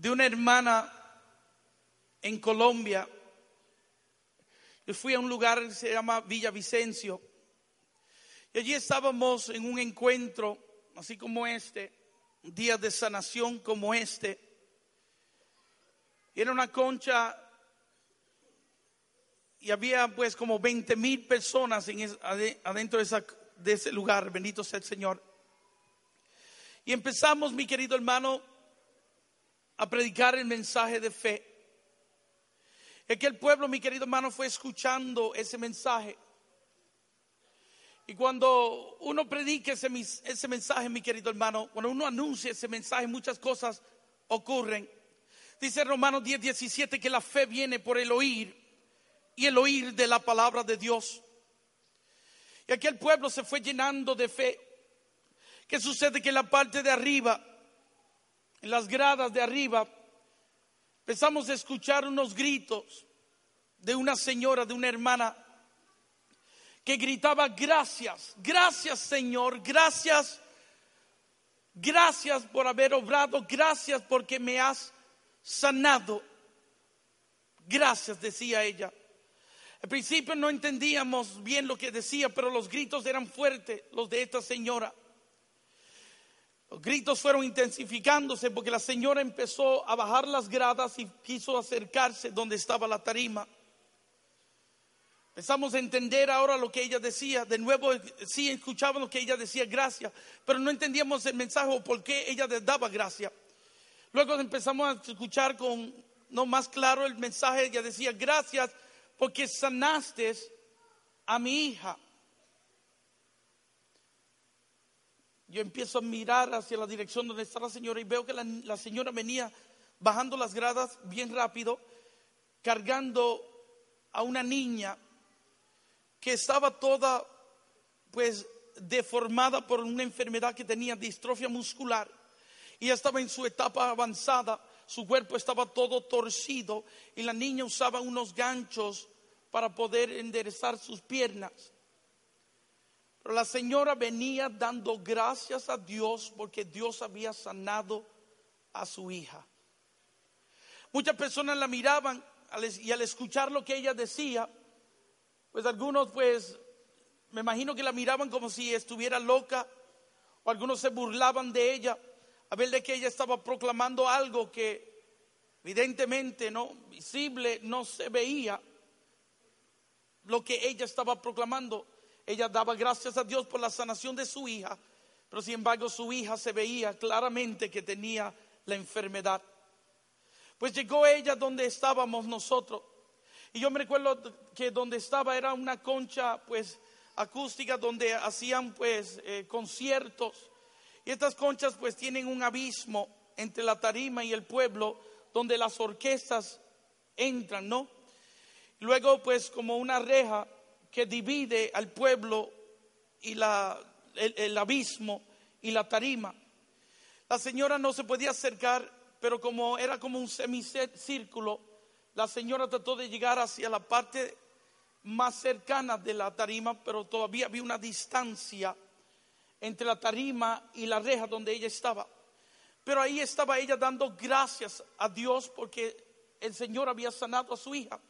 de una hermana en Colombia. Yo fui a un lugar que se llama Villa Vicencio. Y allí estábamos en un encuentro, así como este, día de sanación como este. Era una concha y había pues como 20 mil personas en adentro de, de ese lugar, bendito sea el Señor. Y empezamos, mi querido hermano, a predicar el mensaje de fe. Es que el pueblo, mi querido hermano, fue escuchando ese mensaje. Y cuando uno predica ese, ese mensaje, mi querido hermano, cuando uno anuncia ese mensaje, muchas cosas ocurren. Dice Romanos 10, 17 que la fe viene por el oír y el oír de la palabra de Dios. Y aquí el pueblo se fue llenando de fe. ¿Qué sucede? Que la parte de arriba, en las gradas de arriba, empezamos a escuchar unos gritos de una señora, de una hermana, que gritaba, gracias, gracias Señor, gracias, gracias por haber obrado, gracias porque me has sanado. Gracias, decía ella. Al principio no entendíamos bien lo que decía, pero los gritos eran fuertes, los de esta señora. Los gritos fueron intensificándose porque la señora empezó a bajar las gradas y quiso acercarse donde estaba la tarima. Empezamos a entender ahora lo que ella decía. De nuevo, sí escuchábamos lo que ella decía, gracias, pero no entendíamos el mensaje o por qué ella daba gracias. Luego empezamos a escuchar con no más claro el mensaje. Ella decía, gracias porque sanaste a mi hija. Yo empiezo a mirar hacia la dirección donde está la señora y veo que la, señora venía bajando las gradas bien rápido, cargando a una niña que estaba toda pues deformada por una enfermedad que tenía distrofia muscular y estaba en su etapa avanzada, su cuerpo estaba todo torcido y la niña usaba unos ganchos para poder enderezar sus piernas. Pero la señora venía dando gracias a Dios porque Dios había sanado a su hija. Muchas personas la miraban y al escuchar lo que ella decía, pues algunos pues me imagino que la miraban como si estuviera loca o algunos se burlaban de ella a ver de que ella estaba proclamando algo que evidentemente no visible no se veía lo que ella estaba proclamando. Ella daba gracias a Dios por la sanación de su hija, pero sin embargo su hija se veía claramente que tenía la enfermedad. Pues llegó ella donde estábamos nosotros. Y yo me recuerdo que donde estaba era una concha pues acústica donde hacían pues eh, conciertos. Y estas conchas pues tienen un abismo entre la tarima y el pueblo donde las orquestas entran, ¿no? Luego, pues, como una reja que divide al pueblo y la, el, abismo y la tarima. La señora no se podía acercar, pero como era como un semicírculo, la señora trató de llegar hacia la parte más cercana de la tarima, pero todavía había una distancia entre la tarima y la reja donde ella estaba. Pero ahí estaba ella dando gracias a Dios porque el Señor había sanado a su hija.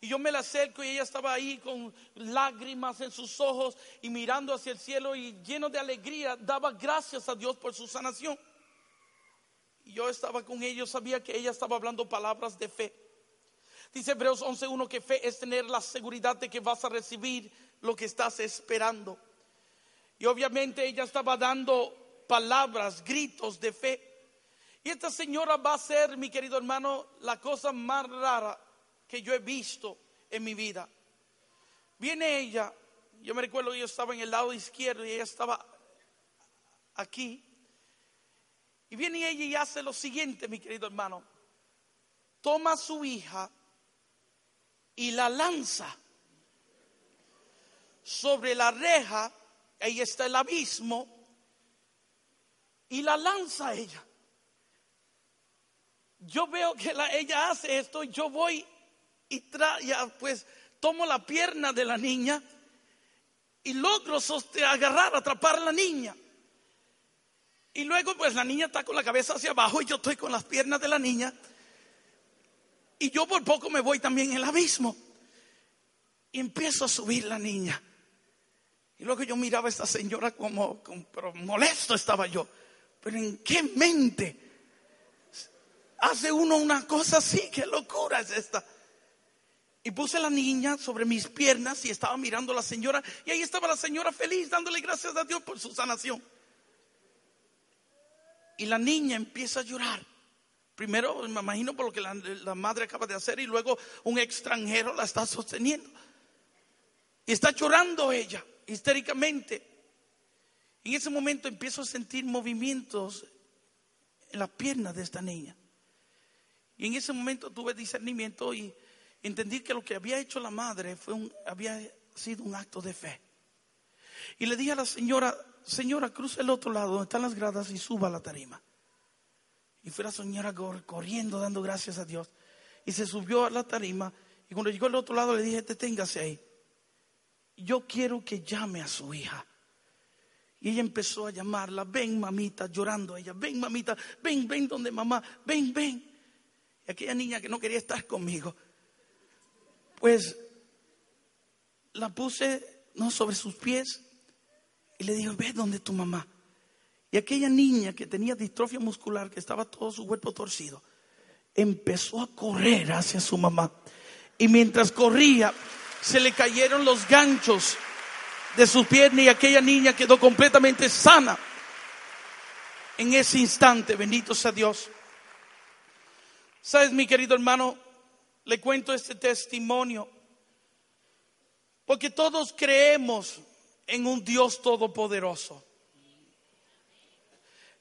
Y yo me la acerco y ella estaba ahí con lágrimas en sus ojos y mirando hacia el cielo y lleno de alegría daba gracias a Dios por su sanación. Y yo estaba con ella, sabía que ella estaba hablando palabras de fe. Dice Hebreos 11.1 que fe es tener la seguridad de que vas a recibir lo que estás esperando. Y obviamente ella estaba dando palabras, gritos de fe. Y esta señora va a ser, mi querido hermano, la cosa más rara que yo he visto en mi vida. Viene ella, yo me recuerdo que yo estaba en el lado izquierdo y ella estaba aquí. Y viene ella y hace lo siguiente, mi querido hermano. Toma a su hija y la lanza sobre la reja, ahí está el abismo, y la lanza ella. Yo veo que ella hace esto yo voy y pues tomo la pierna de la niña y logro agarrar, atrapar a la niña. Y luego pues la niña está con la cabeza hacia abajo y yo estoy con las piernas de la niña. Y yo por poco me voy también en el abismo. Y empiezo a subir la niña. Y luego yo miraba a esta señora como, pero molesto estaba yo. Pero ¿en qué mente hace uno una cosa así? ¿Qué locura es esta? Y puse la niña sobre mis piernas y estaba mirando a la señora. Y ahí estaba la señora feliz dándole gracias a Dios por su sanación. Y la niña empieza a llorar. Primero, me imagino por lo que la, la madre acaba de hacer y luego un extranjero la está sosteniendo. Y está llorando ella histéricamente. En ese momento empiezo a sentir movimientos en las piernas de esta niña. Y en ese momento tuve discernimiento y entendí que lo que había hecho la madre fue un, había sido un acto de fe. Y le dije a la señora, señora, cruce el otro lado donde están las gradas y suba a la tarima. Y fue la señora corriendo, dando gracias a Dios. Y se subió a la tarima. Y cuando llegó al otro lado le dije, deténgase ahí yo quiero que llame a su hija. Y ella empezó a llamarla, ven mamita, llorando ella, ven mamita, ven, ven donde mamá, ven, ven. Y aquella niña que no quería estar conmigo, pues la puse no sobre sus pies y le dijo, ve donde tu mamá. Y aquella niña que tenía distrofia muscular, que estaba todo su cuerpo torcido, empezó a correr hacia su mamá. Y mientras corría, se le cayeron los ganchos de su pierna y aquella niña quedó completamente sana. En ese instante, bendito sea Dios. Sabes, mi querido hermano, le cuento este testimonio porque todos creemos en un Dios todopoderoso.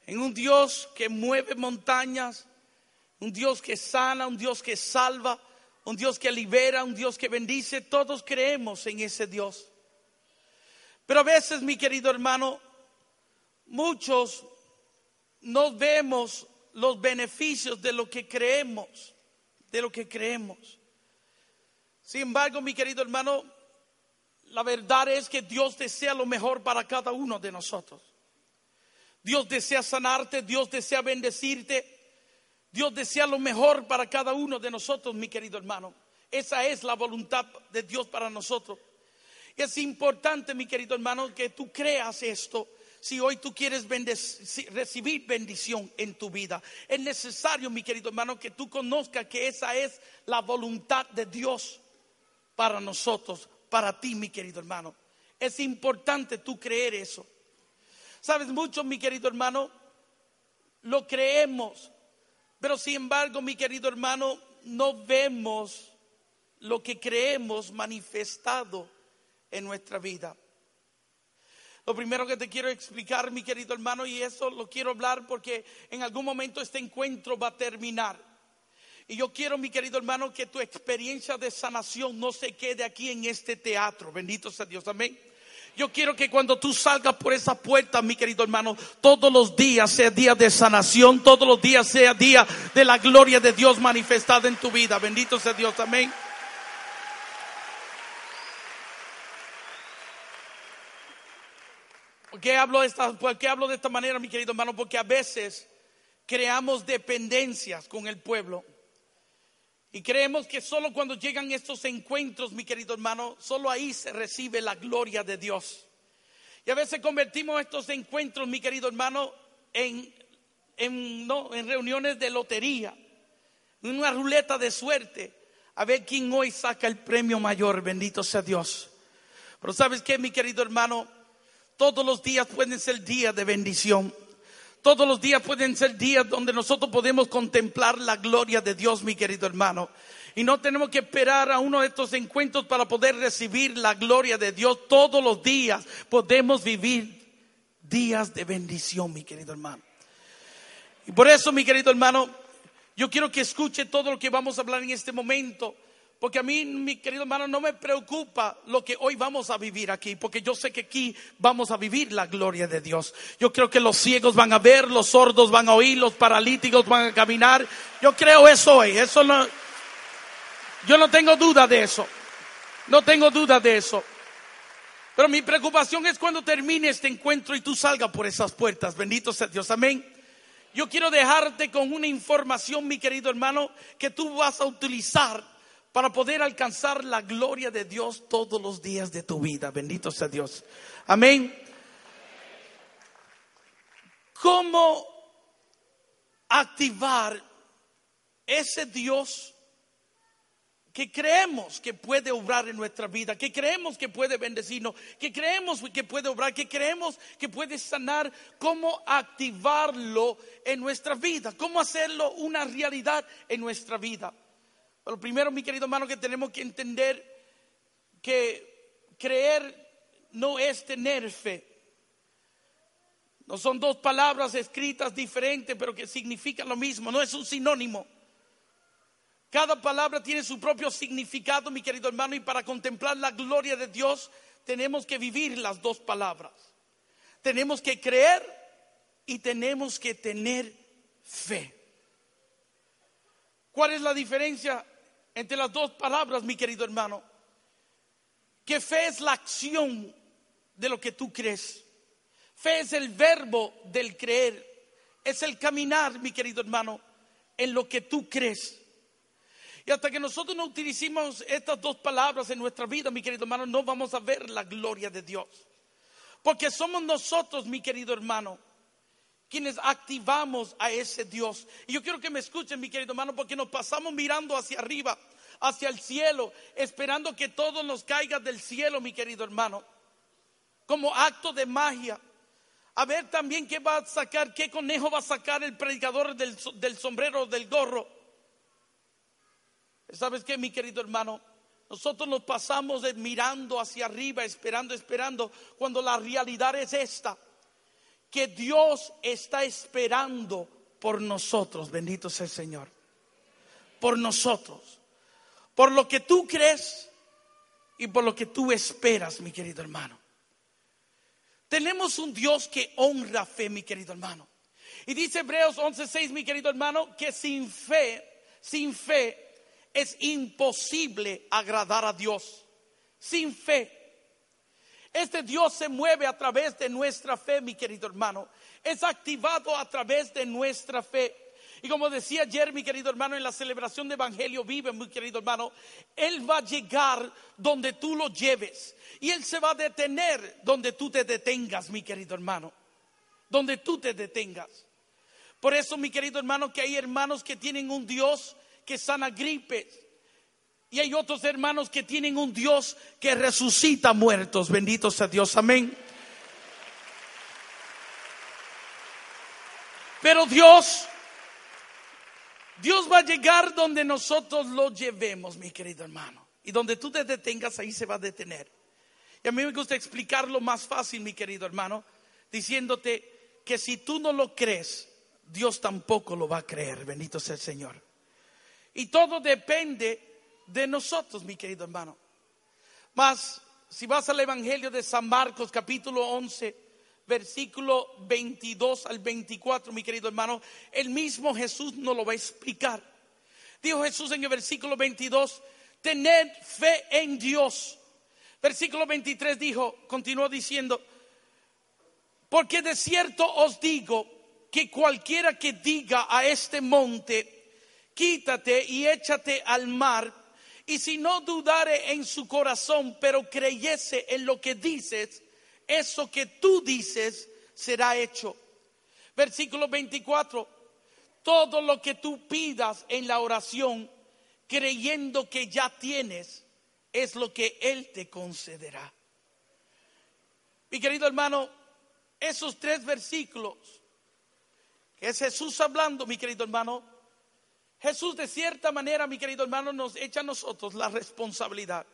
En un Dios que mueve montañas, un Dios que sana, un Dios que salva, un Dios que libera, un Dios que bendice. Todos creemos en ese Dios. Pero a veces, mi querido hermano, muchos no vemos los beneficios de lo que creemos, de lo que creemos. Sin embargo, mi querido hermano, la verdad es que Dios desea lo mejor para cada uno de nosotros. Dios desea sanarte, Dios desea bendecirte, Dios desea lo mejor para cada uno de nosotros, mi querido hermano. Esa es la voluntad de Dios para nosotros. Es importante, mi querido hermano, que tú creas esto. Si hoy tú quieres recibir bendición en tu vida, es necesario, mi querido hermano, que tú conozcas que esa es la voluntad de Dios para nosotros, para ti, mi querido hermano. Es importante tú creer eso. Sabes mucho, mi querido hermano, lo creemos, pero sin embargo, mi querido hermano, no vemos lo que creemos manifestado en nuestra vida. Lo primero que te quiero explicar, mi querido hermano, y eso lo quiero hablar porque en algún momento este encuentro va a terminar. Y yo quiero, mi querido hermano, que tu experiencia de sanación no se quede aquí en este teatro. Bendito sea Dios, amén. Yo quiero que cuando tú salgas por esa puerta, mi querido hermano, todos los días sea día de sanación, todos los días sea día de la gloria de Dios manifestada en tu vida. Bendito sea Dios, amén. ¿Por qué hablo de esta, por qué hablo de esta manera, mi querido hermano? Porque a veces creamos dependencias con el pueblo. Y creemos que solo cuando llegan estos encuentros, mi querido hermano, solo ahí se recibe la gloria de Dios. Y a veces convertimos estos encuentros, mi querido hermano, en, en, en reuniones de lotería, en una ruleta de suerte, a ver quién hoy saca el premio mayor, bendito sea Dios. Pero sabes qué, mi querido hermano, todos los días pueden ser días de bendición. Todos los días pueden ser días donde nosotros podemos contemplar la gloria de Dios, mi querido hermano. Y no tenemos que esperar a uno de estos encuentros para poder recibir la gloria de Dios. Todos los días podemos vivir días de bendición, mi querido hermano. Y por eso, mi querido hermano, yo quiero que escuche todo lo que vamos a hablar en este momento. Porque a mí, mi querido hermano, no me preocupa lo que hoy vamos a vivir aquí, porque yo sé que aquí vamos a vivir la gloria de Dios. Yo creo que los ciegos van a ver, los sordos van a oír, los paralíticos van a caminar. Yo creo eso hoy, eso no, yo no tengo duda de eso. No tengo duda de eso. Pero mi preocupación es cuando termine este encuentro y tú salgas por esas puertas. Bendito sea Dios. Amén. Yo quiero dejarte con una información, mi querido hermano, que tú vas a utilizar para poder alcanzar la gloria de Dios todos los días de tu vida. Bendito sea Dios. Amén. ¿Cómo activar ese Dios que creemos que puede obrar en nuestra vida, que creemos que puede bendecirnos, que creemos que puede obrar, que creemos que puede sanar, cómo activarlo en nuestra vida, cómo hacerlo una realidad en nuestra vida. Lo primero, mi querido hermano, que tenemos que entender que creer no es tener fe. No son dos palabras escritas diferentes, pero que significan lo mismo, no es un sinónimo. Cada palabra tiene su propio significado, mi querido hermano, y para contemplar la gloria de Dios tenemos que vivir las dos palabras. Tenemos que creer y tenemos que tener fe. ¿Cuál es la diferencia entre las dos palabras, mi querido hermano? Que fe es la acción de lo que tú crees. Fe es el verbo del creer. Es el caminar, mi querido hermano, en lo que tú crees. Y hasta que nosotros no utilicemos estas dos palabras en nuestra vida, mi querido hermano, no vamos a ver la gloria de Dios. Porque somos nosotros, mi querido hermano, quienes activamos a ese Dios. Y yo quiero que me escuchen, mi querido hermano, porque nos pasamos mirando hacia arriba, hacia el cielo, esperando que todo nos caiga del cielo, mi querido hermano, como acto de magia. A ver también qué va a sacar, qué conejo va a sacar el predicador del, del sombrero, del gorro. ¿Sabes qué, mi querido hermano? Nosotros nos pasamos mirando hacia arriba, esperando, esperando, cuando la realidad es esta, que Dios está esperando por nosotros, bendito sea el Señor, por nosotros, por lo que tú crees y por lo que tú esperas, mi querido hermano. Tenemos un Dios que honra fe, mi querido hermano. Y dice Hebreos 11:6, mi querido hermano, que sin fe, sin fe, es imposible agradar a Dios sin fe. Este Dios se mueve a través de nuestra fe, mi querido hermano. Es activado a través de nuestra fe. Y como decía ayer, mi querido hermano, en la celebración de Evangelio vive, mi querido hermano, Él va a llegar donde tú lo lleves. Y Él se va a detener donde tú te detengas, mi querido hermano. Donde tú te detengas. Por eso, mi querido hermano, que hay hermanos que tienen un Dios que sana gripes. Y hay otros hermanos que tienen un Dios que resucita muertos. Bendito sea Dios. Amén. Pero Dios, Dios va a llegar donde nosotros lo llevemos, mi querido hermano. Y donde tú te detengas, ahí se va a detener. Y a mí me gusta explicarlo más fácil, mi querido hermano, diciéndote que si tú no lo crees, Dios tampoco lo va a creer. Bendito sea el Señor. Y todo depende de nosotros, mi querido hermano. Mas, si vas al Evangelio de San Marcos, capítulo 11, versículo 22 al 24, mi querido hermano, el mismo Jesús nos lo va a explicar. Dijo Jesús en el versículo 22, tened fe en Dios. Versículo 23 dijo, continuó diciendo, porque de cierto os digo que cualquiera que diga a este monte, quítate y échate al mar. Y si no dudare en su corazón, pero creyese en lo que dices, eso que tú dices será hecho. Versículo 24. Todo lo que tú pidas en la oración, creyendo que ya tienes, es lo que Él te concederá. Mi querido hermano, esos tres versículos, que es Jesús hablando, mi querido hermano, Jesús de cierta manera, mi querido hermano, nos echa a nosotros la responsabilidad.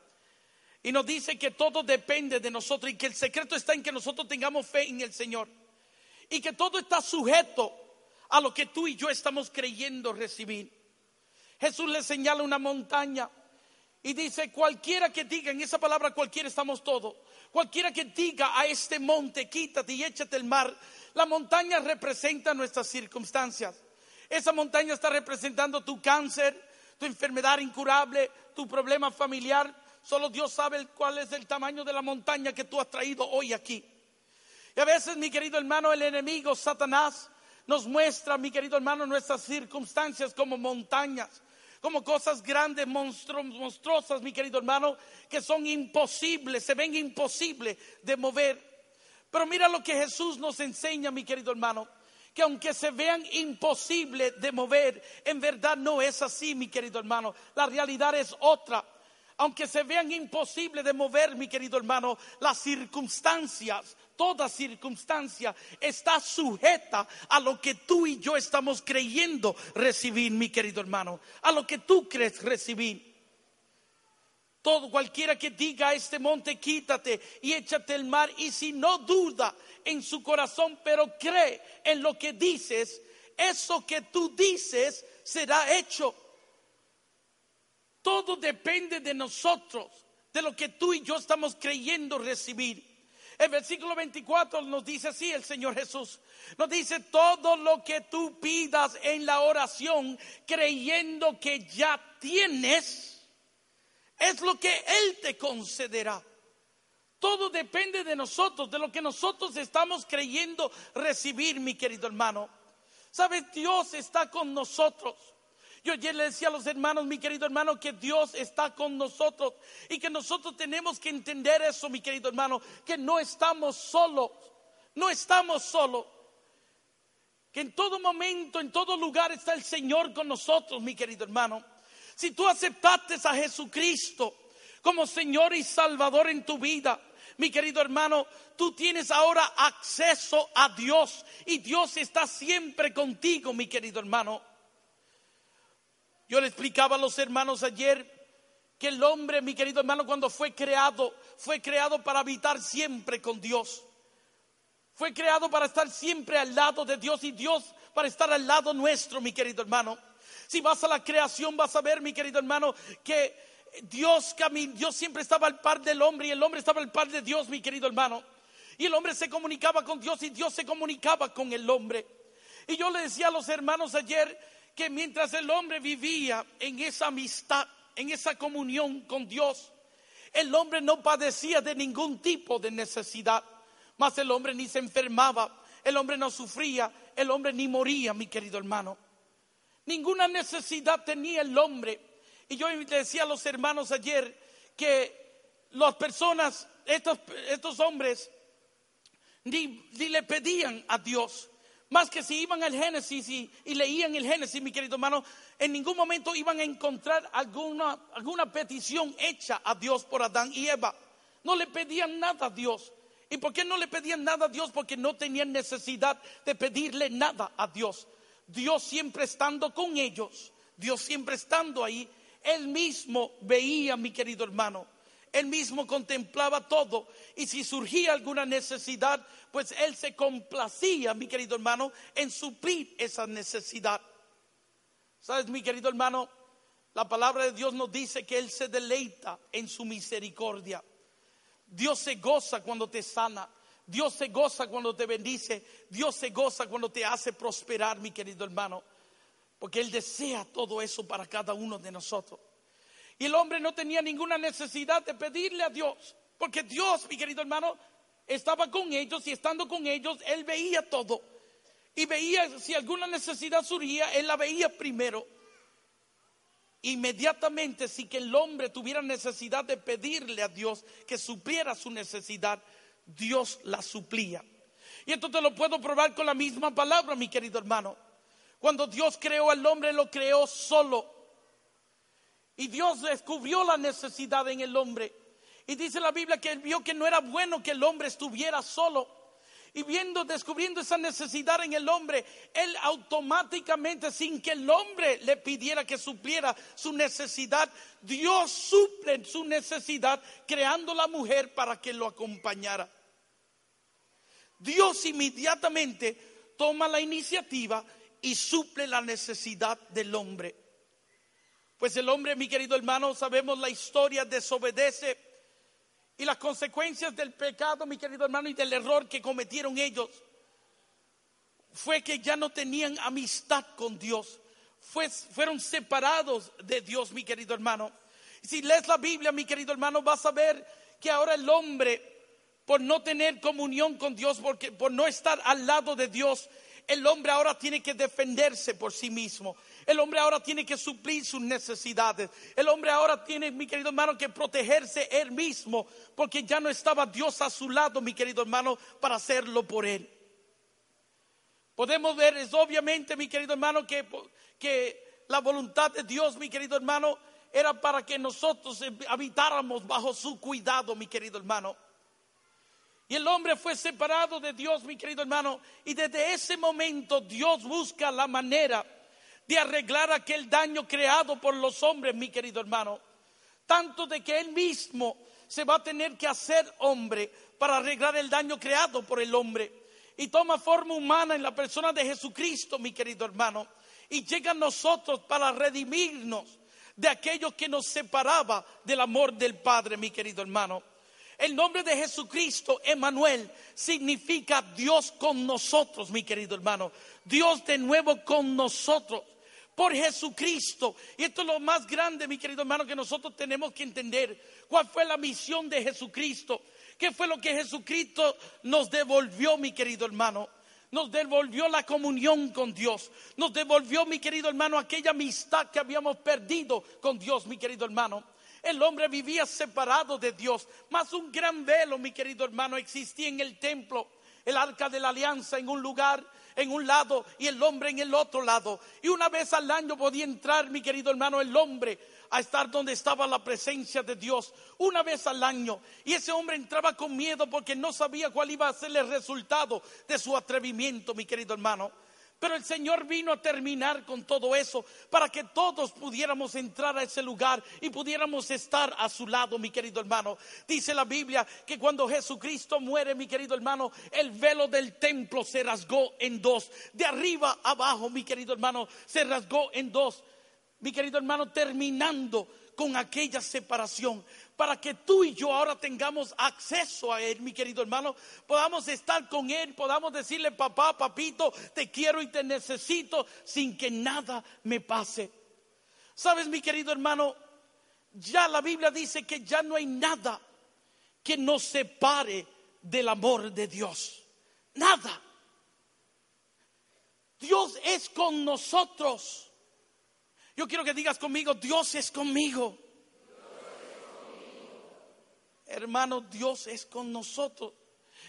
Y nos dice que todo depende de nosotros y que el secreto está en que nosotros tengamos fe en el Señor. Y que todo está sujeto a lo que tú y yo estamos creyendo recibir. Jesús le señala una montaña y dice, cualquiera que diga, en esa palabra cualquiera estamos todos, cualquiera que diga a este monte, quítate y échate el mar, la montaña representa nuestras circunstancias. Esa montaña está representando tu cáncer, tu enfermedad incurable, tu problema familiar, Solo Dios sabe cuál es el tamaño de la montaña que tú has traído hoy aquí. Y a veces, mi querido hermano, el enemigo, Satanás, nos muestra, mi querido hermano, nuestras circunstancias como montañas, como cosas grandes, monstruosas, mi querido hermano, que son imposibles, se ven imposibles de mover. Pero mira lo que Jesús nos enseña, mi querido hermano, que aunque se vean imposibles de mover, en verdad no es así, mi querido hermano. La realidad es otra aunque se vean imposibles de mover, mi querido hermano, las circunstancias, toda circunstancia está sujeta a lo que tú y yo estamos creyendo recibir, mi querido hermano, a lo que tú crees recibir. Todo cualquiera que diga a este monte, quítate y échate el mar, y si no duda en su corazón, pero cree en lo que dices, eso que tú dices será hecho. Todo depende de nosotros, de lo que tú y yo estamos creyendo recibir. El versículo 24 nos dice así el Señor Jesús. Nos dice todo lo que tú pidas en la oración creyendo que ya tienes, es lo que Él te concederá. Todo depende de nosotros, de lo que nosotros estamos creyendo recibir, mi querido hermano. ¿Sabes? Dios está con nosotros. Yo ayer le decía a los hermanos, mi querido hermano, que Dios está con nosotros y que nosotros tenemos que entender eso, mi querido hermano, que no estamos solos, no estamos solos. Que en todo momento, en todo lugar está el Señor con nosotros, mi querido hermano. Si tú aceptaste a Jesucristo como Señor y Salvador en tu vida, mi querido hermano, tú tienes ahora acceso a Dios y Dios está siempre contigo, mi querido hermano. Yo le explicaba a los hermanos ayer que el hombre, mi querido hermano, cuando fue creado, fue creado para habitar siempre con Dios. Fue creado para estar siempre al lado de Dios y Dios para estar al lado nuestro, mi querido hermano. Si vas a la creación, vas a ver, mi querido hermano, que Dios, Dios siempre estaba al par del hombre y el hombre estaba al par de Dios, mi querido hermano. Y el hombre se comunicaba con Dios y Dios se comunicaba con el hombre. Y yo le decía a los hermanos ayer que mientras el hombre vivía en esa amistad, en esa comunión con Dios, el hombre no padecía de ningún tipo de necesidad, mas el hombre ni se enfermaba, el hombre no sufría, el hombre ni moría, mi querido hermano. Ninguna necesidad tenía el hombre. Y yo le decía a los hermanos ayer que las personas, estos, estos hombres, ni, ni le pedían a Dios, más que si iban al Génesis y, leían el Génesis, mi querido hermano, en ningún momento iban a encontrar alguna, alguna petición hecha a Dios por Adán y Eva. No le pedían nada a Dios. ¿Y por qué no le pedían nada a Dios? Porque no tenían necesidad de pedirle nada a Dios. Dios siempre estando con ellos, Dios siempre estando ahí, Él mismo veía, mi querido hermano, él mismo contemplaba todo y si surgía alguna necesidad, pues Él se complacía, mi querido hermano, en suplir esa necesidad. ¿Sabes, mi querido hermano? La palabra de Dios nos dice que Él se deleita en su misericordia. Dios se goza cuando te sana. Dios se goza cuando te bendice. Dios se goza cuando te hace prosperar, mi querido hermano. Porque Él desea todo eso para cada uno de nosotros. Y el hombre no tenía ninguna necesidad de pedirle a Dios, porque Dios, mi querido hermano, estaba con ellos y estando con ellos, Él veía todo. Y veía si alguna necesidad surgía, Él la veía primero. Inmediatamente, si que el hombre tuviera necesidad de pedirle a Dios que supiera su necesidad, Dios la suplía. Y esto te lo puedo probar con la misma palabra, mi querido hermano. Cuando Dios creó al hombre, lo creó solo. Y Dios descubrió la necesidad en el hombre. Y dice la Biblia que vio que no era bueno que el hombre estuviera solo. Y viendo, descubriendo esa necesidad en el hombre, él automáticamente, sin que el hombre le pidiera que supliera su necesidad, Dios suple su necesidad creando la mujer para que lo acompañara. Dios inmediatamente toma la iniciativa y suple la necesidad del hombre. Pues el hombre, mi querido hermano, sabemos la historia, desobedece y las consecuencias del pecado, mi querido hermano, y del error que cometieron ellos fue que ya no tenían amistad con Dios. fueron separados de Dios, mi querido hermano. Si lees la Biblia, mi querido hermano, vas a ver que ahora el hombre, por no tener comunión con Dios, porque, por no estar al lado de Dios, el hombre ahora tiene que defenderse por sí mismo. El hombre ahora tiene que suplir sus necesidades. El hombre ahora tiene, mi querido hermano, que protegerse él mismo, porque ya no estaba Dios a su lado, mi querido hermano, para hacerlo por él. Podemos ver, es obviamente, mi querido hermano, que, que la voluntad de Dios, mi querido hermano, era para que nosotros habitáramos bajo su cuidado, mi querido hermano. Y el hombre fue separado de Dios, mi querido hermano. Y desde ese momento Dios busca la manera de arreglar aquel daño creado por los hombres, mi querido hermano. Tanto de que Él mismo se va a tener que hacer hombre para arreglar el daño creado por el hombre. Y toma forma humana en la persona de Jesucristo, mi querido hermano. Y llega a nosotros para redimirnos de aquello que nos separaba del amor del Padre, mi querido hermano. El nombre de Jesucristo, Emanuel, significa Dios con nosotros, mi querido hermano. Dios de nuevo con nosotros. Por Jesucristo. Y esto es lo más grande, mi querido hermano, que nosotros tenemos que entender. ¿Cuál fue la misión de Jesucristo? ¿Qué fue lo que Jesucristo nos devolvió, mi querido hermano? Nos devolvió la comunión con Dios. Nos devolvió, mi querido hermano, aquella amistad que habíamos perdido con Dios, mi querido hermano. El hombre vivía separado de Dios. Más un gran velo, mi querido hermano, existía en el templo. El arca de la alianza en un lugar, en un lado y el hombre en el otro lado. Y una vez al año podía entrar, mi querido hermano, el hombre a estar donde estaba la presencia de Dios una vez al año. Y ese hombre entraba con miedo porque no sabía cuál iba a ser el resultado de su atrevimiento, mi querido hermano. Pero el Señor vino a terminar con todo eso para que todos pudiéramos entrar a ese lugar y pudiéramos estar a su lado, mi querido hermano. Dice la Biblia que cuando Jesucristo muere, mi querido hermano, el velo del templo se rasgó en dos. De arriba abajo, mi querido hermano, se rasgó en dos. Mi querido hermano, terminando con aquella separación para que tú y yo ahora tengamos acceso a Él, mi querido hermano, podamos estar con Él, podamos decirle, papá, papito, te quiero y te necesito sin que nada me pase. Sabes, mi querido hermano, ya la Biblia dice que ya no hay nada que nos separe del amor de Dios. Nada. Dios es con nosotros. Yo quiero que digas conmigo, Dios es conmigo. Hermano, Dios es con nosotros.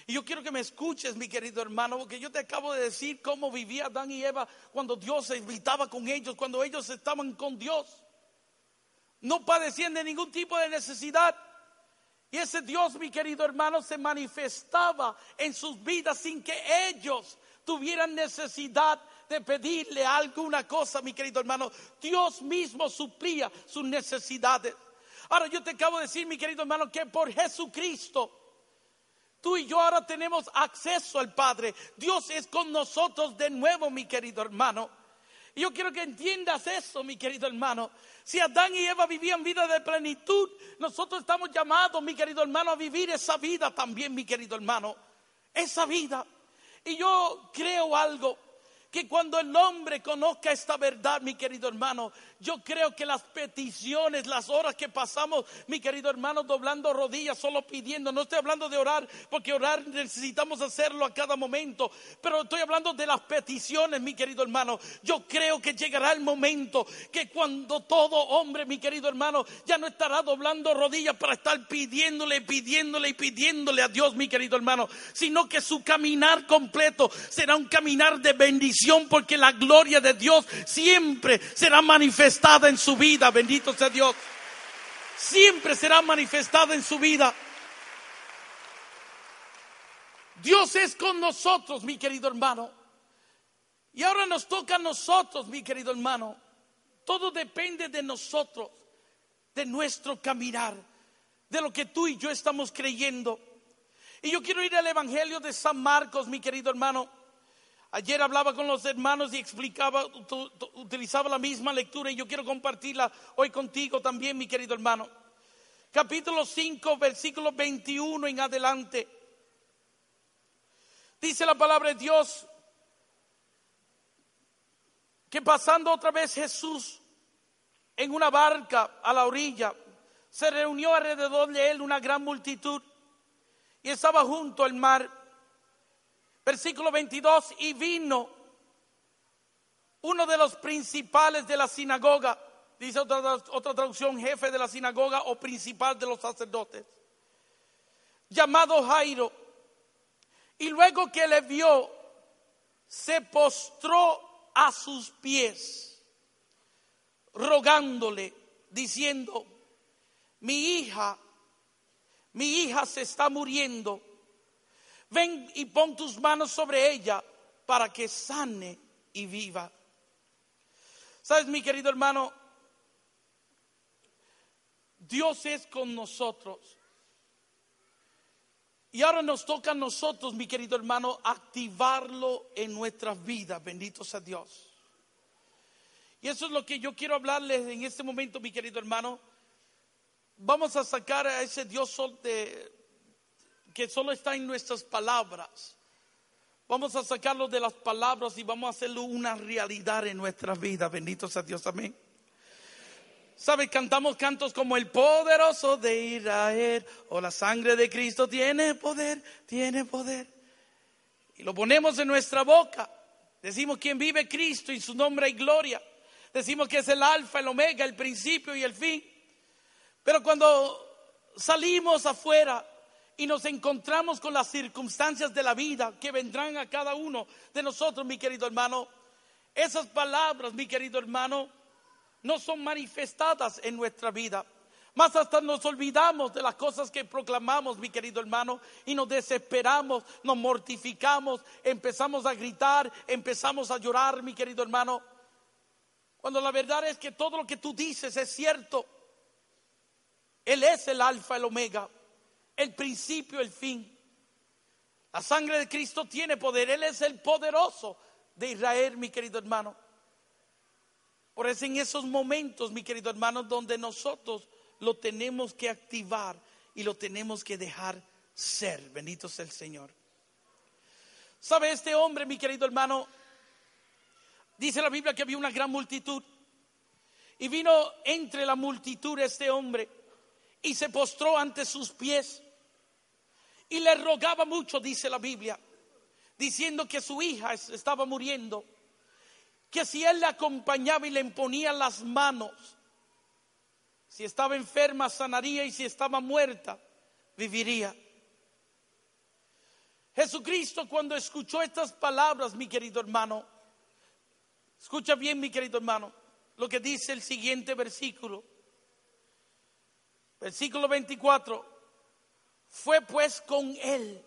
Y yo quiero que me escuches, mi querido hermano, porque yo te acabo de decir cómo vivía Adán y Eva cuando Dios se invitaba con ellos, cuando ellos estaban con Dios. No padecían de ningún tipo de necesidad. Y ese Dios, mi querido hermano, se manifestaba en sus vidas sin que ellos tuvieran necesidad de pedirle alguna cosa, mi querido hermano. Dios mismo suplía sus necesidades. Ahora yo te acabo de decir, mi querido hermano, que por Jesucristo, tú y yo ahora tenemos acceso al Padre. Dios es con nosotros de nuevo, mi querido hermano. Y yo quiero que entiendas eso, mi querido hermano. Si Adán y Eva vivían vida de plenitud, nosotros estamos llamados, mi querido hermano, a vivir esa vida también, mi querido hermano. Esa vida. Y yo creo algo, que cuando el hombre conozca esta verdad, mi querido hermano, yo creo que las peticiones, las horas que pasamos, mi querido hermano, doblando rodillas, solo pidiendo, no estoy hablando de orar, porque orar necesitamos hacerlo a cada momento, pero estoy hablando de las peticiones, mi querido hermano. Yo creo que llegará el momento que cuando todo hombre, mi querido hermano, ya no estará doblando rodillas para estar pidiéndole, pidiéndole y pidiéndole a Dios, mi querido hermano, sino que su caminar completo será un caminar de bendición, porque la gloria de Dios siempre será manifestada manifestada en su vida, bendito sea Dios. Siempre será manifestada en su vida. Dios es con nosotros, mi querido hermano. Y ahora nos toca a nosotros, mi querido hermano. Todo depende de nosotros, de nuestro caminar, de lo que tú y yo estamos creyendo. Y yo quiero ir al Evangelio de San Marcos, mi querido hermano. Ayer hablaba con los hermanos y explicaba, utilizaba la misma lectura y yo quiero compartirla hoy contigo también, mi querido hermano. Capítulo 5, versículo 21 en adelante. Dice la palabra de Dios que pasando otra vez Jesús en una barca a la orilla, se reunió alrededor de él una gran multitud y estaba junto al mar. Versículo 22, y vino uno de los principales de la sinagoga, dice otra, otra traducción, jefe de la sinagoga o principal de los sacerdotes, llamado Jairo, y luego que le vio, se postró a sus pies, rogándole, diciendo, mi hija, mi hija se está muriendo, ven y pon tus manos sobre ella para que sane y viva. Sabes, mi querido hermano, Dios es con nosotros. Y ahora nos toca a nosotros, mi querido hermano, activarlo en nuestras vidas. Bendito sea Dios. Y eso es lo que yo quiero hablarles en este momento, mi querido hermano vamos a sacar a ese Dios que solo está en nuestras palabras. Vamos a sacarlo de las palabras y vamos a hacerlo una realidad en nuestra vida. Bendito sea Dios, amén. ¿Sabe? Cantamos cantos como el poderoso de Israel o la sangre de Cristo tiene poder, tiene poder. Y lo ponemos en nuestra boca. Decimos quien vive Cristo y su nombre hay gloria. Decimos que es el alfa, el omega, el principio y el fin. Pero cuando salimos afuera y nos encontramos con las circunstancias de la vida que vendrán a cada uno de nosotros, mi querido hermano, esas palabras, mi querido hermano, no son manifestadas en nuestra vida. Más hasta nos olvidamos de las cosas que proclamamos, mi querido hermano, y nos desesperamos, nos mortificamos, empezamos a gritar, empezamos a llorar, mi querido hermano. Cuando la verdad es que todo lo que tú dices es cierto. Él es el alfa, el omega, el principio, el fin. La sangre de Cristo tiene poder. Él es el poderoso de Israel, mi querido hermano. Por eso en esos momentos, mi querido hermano, donde nosotros lo tenemos que activar y lo tenemos que dejar ser. Bendito sea el Señor. ¿Sabe este hombre, mi querido hermano? Dice la Biblia que había una gran multitud. Y vino entre la multitud este hombre y se postró ante sus pies y le rogaba mucho, dice la Biblia, diciendo que su hija estaba muriendo, que si él le acompañaba y le imponía las manos, si estaba enferma sanaría y si estaba muerta viviría. Jesucristo cuando escuchó estas palabras, mi querido hermano, escucha bien mi querido hermano, lo que dice el siguiente versículo. Versículo 24. Fue pues con él.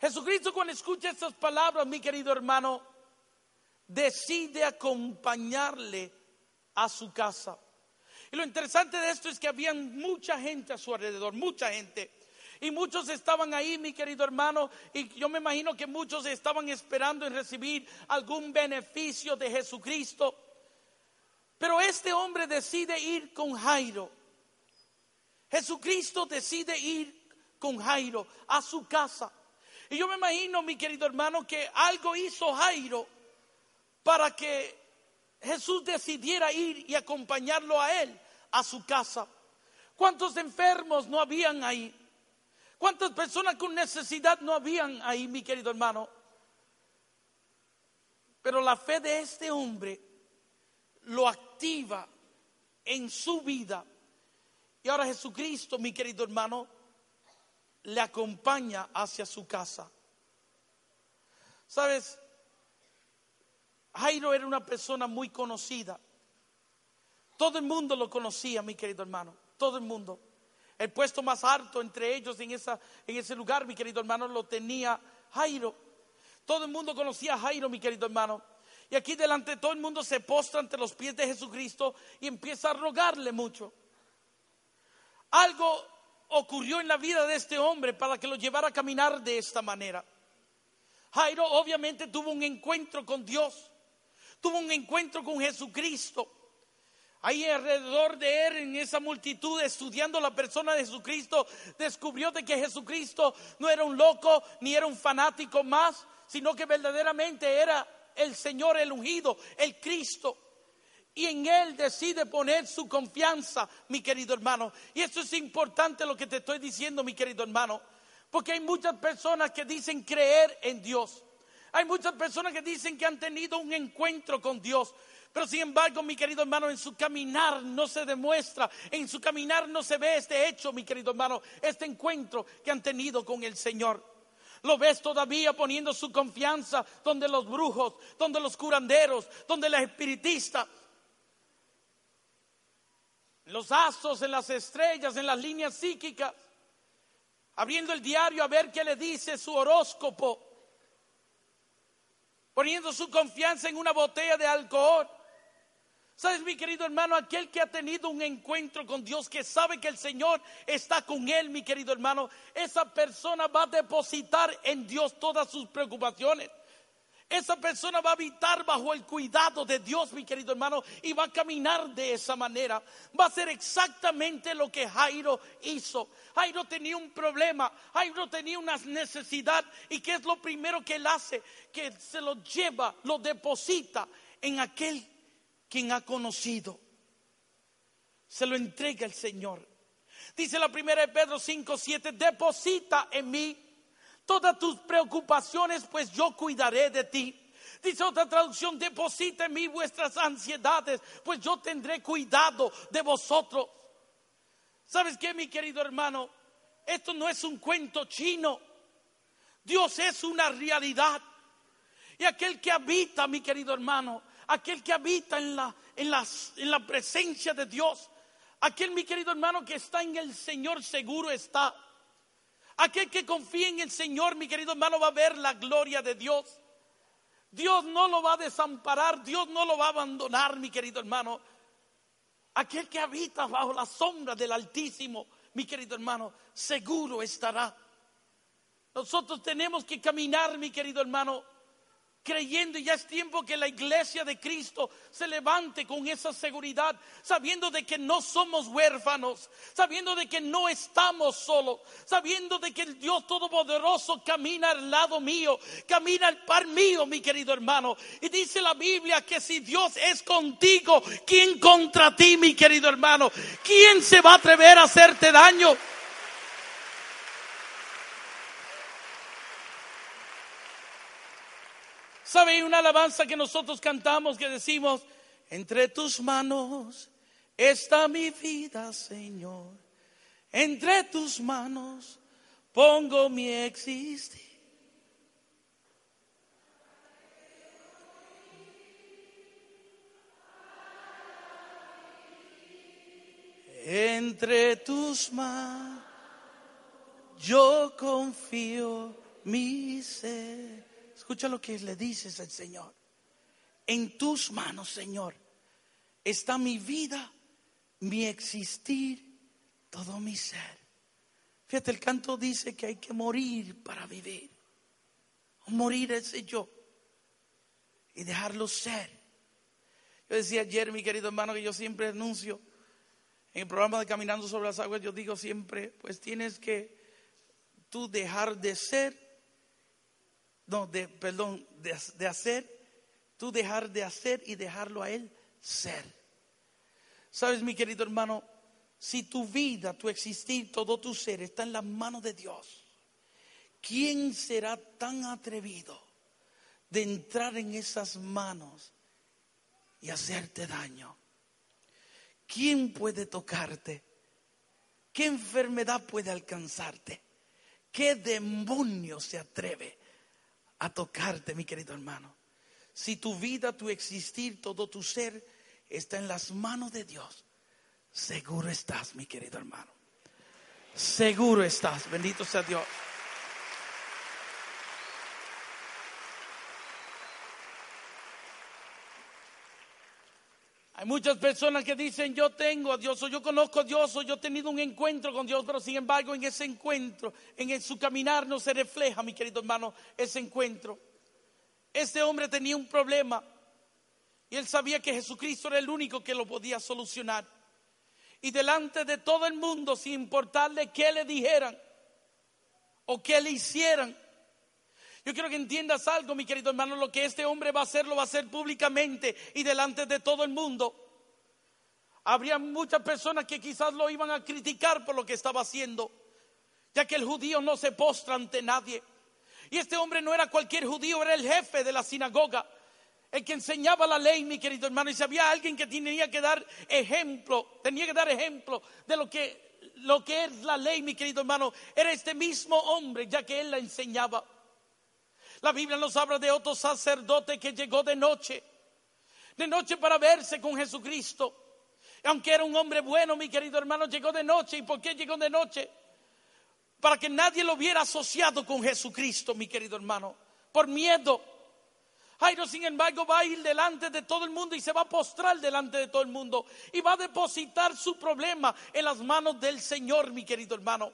Jesucristo cuando escucha estas palabras, mi querido hermano, decide acompañarle a su casa. Y lo interesante de esto es que había mucha gente a su alrededor, mucha gente. Y muchos estaban ahí, mi querido hermano, y yo me imagino que muchos estaban esperando en recibir algún beneficio de Jesucristo. Pero este hombre decide ir con Jairo. Jesucristo decide ir con Jairo a su casa. Y yo me imagino, mi querido hermano, que algo hizo Jairo para que Jesús decidiera ir y acompañarlo a él a su casa. ¿Cuántos enfermos no habían ahí? ¿Cuántas personas con necesidad no habían ahí, mi querido hermano? Pero la fe de este hombre lo activa en su vida y ahora Jesucristo, mi querido hermano, le acompaña hacia su casa. ¿Sabes? Jairo era una persona muy conocida. Todo el mundo lo conocía, mi querido hermano. Todo el mundo. El puesto más alto entre ellos en, esa, en ese lugar, mi querido hermano, lo tenía Jairo. Todo el mundo conocía a Jairo, mi querido hermano. Y aquí delante todo el mundo se postra ante los pies de Jesucristo y empieza a rogarle mucho. Algo ocurrió en la vida de este hombre para que lo llevara a caminar de esta manera. Jairo obviamente tuvo un encuentro con Dios, tuvo un encuentro con Jesucristo. Ahí alrededor de él, en esa multitud, estudiando la persona de Jesucristo, descubrió de que Jesucristo no era un loco ni era un fanático más, sino que verdaderamente era el Señor, el ungido, el Cristo. Y en Él decide poner su confianza, mi querido hermano. Y eso es importante lo que te estoy diciendo, mi querido hermano, porque hay muchas personas que dicen creer en Dios. Hay muchas personas que dicen que han tenido un encuentro con Dios, pero sin embargo, mi querido hermano, en su caminar no se demuestra, en su caminar no se ve este hecho, mi querido hermano, este encuentro que han tenido con el Señor. Lo ves todavía poniendo su confianza donde los brujos, donde los curanderos, donde los espiritistas, los astros, en las estrellas, en las líneas psíquicas, abriendo el diario a ver qué le dice su horóscopo, poniendo su confianza en una botella de alcohol. ¿Sabes, mi querido hermano? Aquel que ha tenido un encuentro con Dios, que sabe que el Señor está con él, mi querido hermano, esa persona va a depositar en Dios todas sus preocupaciones. Esa persona va a habitar bajo el cuidado de Dios, mi querido hermano, y va a caminar de esa manera. Va a hacer exactamente lo que Jairo hizo. Jairo tenía un problema, Jairo tenía una necesidad. ¿Y qué es lo primero que él hace? Que se lo lleva, lo deposita en aquel quien ha conocido. Se lo entrega el Señor. Dice la primera de Pedro 5, 7, deposita en mí todas tus preocupaciones, pues yo cuidaré de ti. Dice otra traducción, deposita en mí vuestras ansiedades, pues yo tendré cuidado de vosotros. ¿Sabes qué, mi querido hermano? Esto no es un cuento chino. Dios es una realidad. Y aquel que habita, mi querido hermano, aquel que habita en la, en, en la presencia de Dios, aquel mi querido hermano que está en el Señor seguro está. Aquel que confía en el Señor, mi querido hermano, va a ver la gloria de Dios. Dios no lo va a desamparar, Dios no lo va a abandonar, mi querido hermano. Aquel que habita bajo la sombra del Altísimo, mi querido hermano, seguro estará. Nosotros tenemos que caminar, mi querido hermano, creyendo y ya es tiempo que la iglesia de Cristo se levante con esa seguridad, sabiendo de que no somos huérfanos, sabiendo de que no estamos solos, sabiendo de que el Dios Todopoderoso camina al lado mío, camina al par mío, mi querido hermano. Y dice la Biblia que si Dios es contigo, ¿quién contra ti, mi querido hermano? ¿Quién se va a atrever a hacerte daño? ¿Sabe? Una alabanza que nosotros cantamos que decimos, entre tus manos está mi vida, Señor. Entre tus manos pongo mi existir. Entre tus manos yo confío mi ser. Escucha lo que le dices al Señor. En tus manos, Señor, está mi vida, mi existir, todo mi ser. Fíjate, el canto dice que hay que morir para vivir. Morir ese yo y dejarlo ser. Yo decía ayer, mi querido hermano, que yo siempre anuncio en el programa de Caminando sobre las Aguas, yo digo siempre, pues tienes que tú dejar de ser no, de, perdón, de, hacer, tú dejar de hacer y dejarlo a Él ser. Sabes, mi querido hermano, si tu vida, tu existir, todo tu ser está en las manos de Dios, ¿quién será tan atrevido de entrar en esas manos y hacerte daño? ¿Quién puede tocarte? ¿Qué enfermedad puede alcanzarte? ¿Qué demonio se atreve a tocarte, mi querido hermano. Si tu vida, tu existir, todo tu ser está en las manos de Dios, seguro estás, mi querido hermano. Seguro estás, bendito sea Dios. Muchas personas que dicen, yo tengo a Dios, o yo conozco a Dios, o yo he tenido un encuentro con Dios, pero sin embargo en ese encuentro, en su caminar no se refleja, mi querido hermano, ese encuentro. Este hombre tenía un problema y él sabía que Jesucristo era el único que lo podía solucionar. Y delante de todo el mundo, sin importarle qué le dijeran o qué le hicieran, yo quiero que entiendas algo, mi querido hermano, lo que este hombre va a hacer, lo va a hacer públicamente y delante de todo el mundo. Habría muchas personas que quizás lo iban a criticar por lo que estaba haciendo, ya que el judío no se postra ante nadie. Y este hombre no era cualquier judío, era el jefe de la sinagoga, el que enseñaba la ley, mi querido hermano. Y si había alguien que tenía que dar ejemplo, tenía que dar ejemplo de lo que, lo que es la ley, mi querido hermano, era este mismo hombre, ya que él la enseñaba. La Biblia nos habla de otro sacerdote que llegó de noche, de noche para verse con Jesucristo. Aunque era un hombre bueno, mi querido hermano, llegó de noche. ¿Y por qué llegó de noche? Para que nadie lo hubiera asociado con Jesucristo, mi querido hermano. Por miedo. Jairo, sin embargo, va a ir delante de todo el mundo y se va a postrar delante de todo el mundo. Y va a depositar su problema en las manos del Señor, mi querido hermano.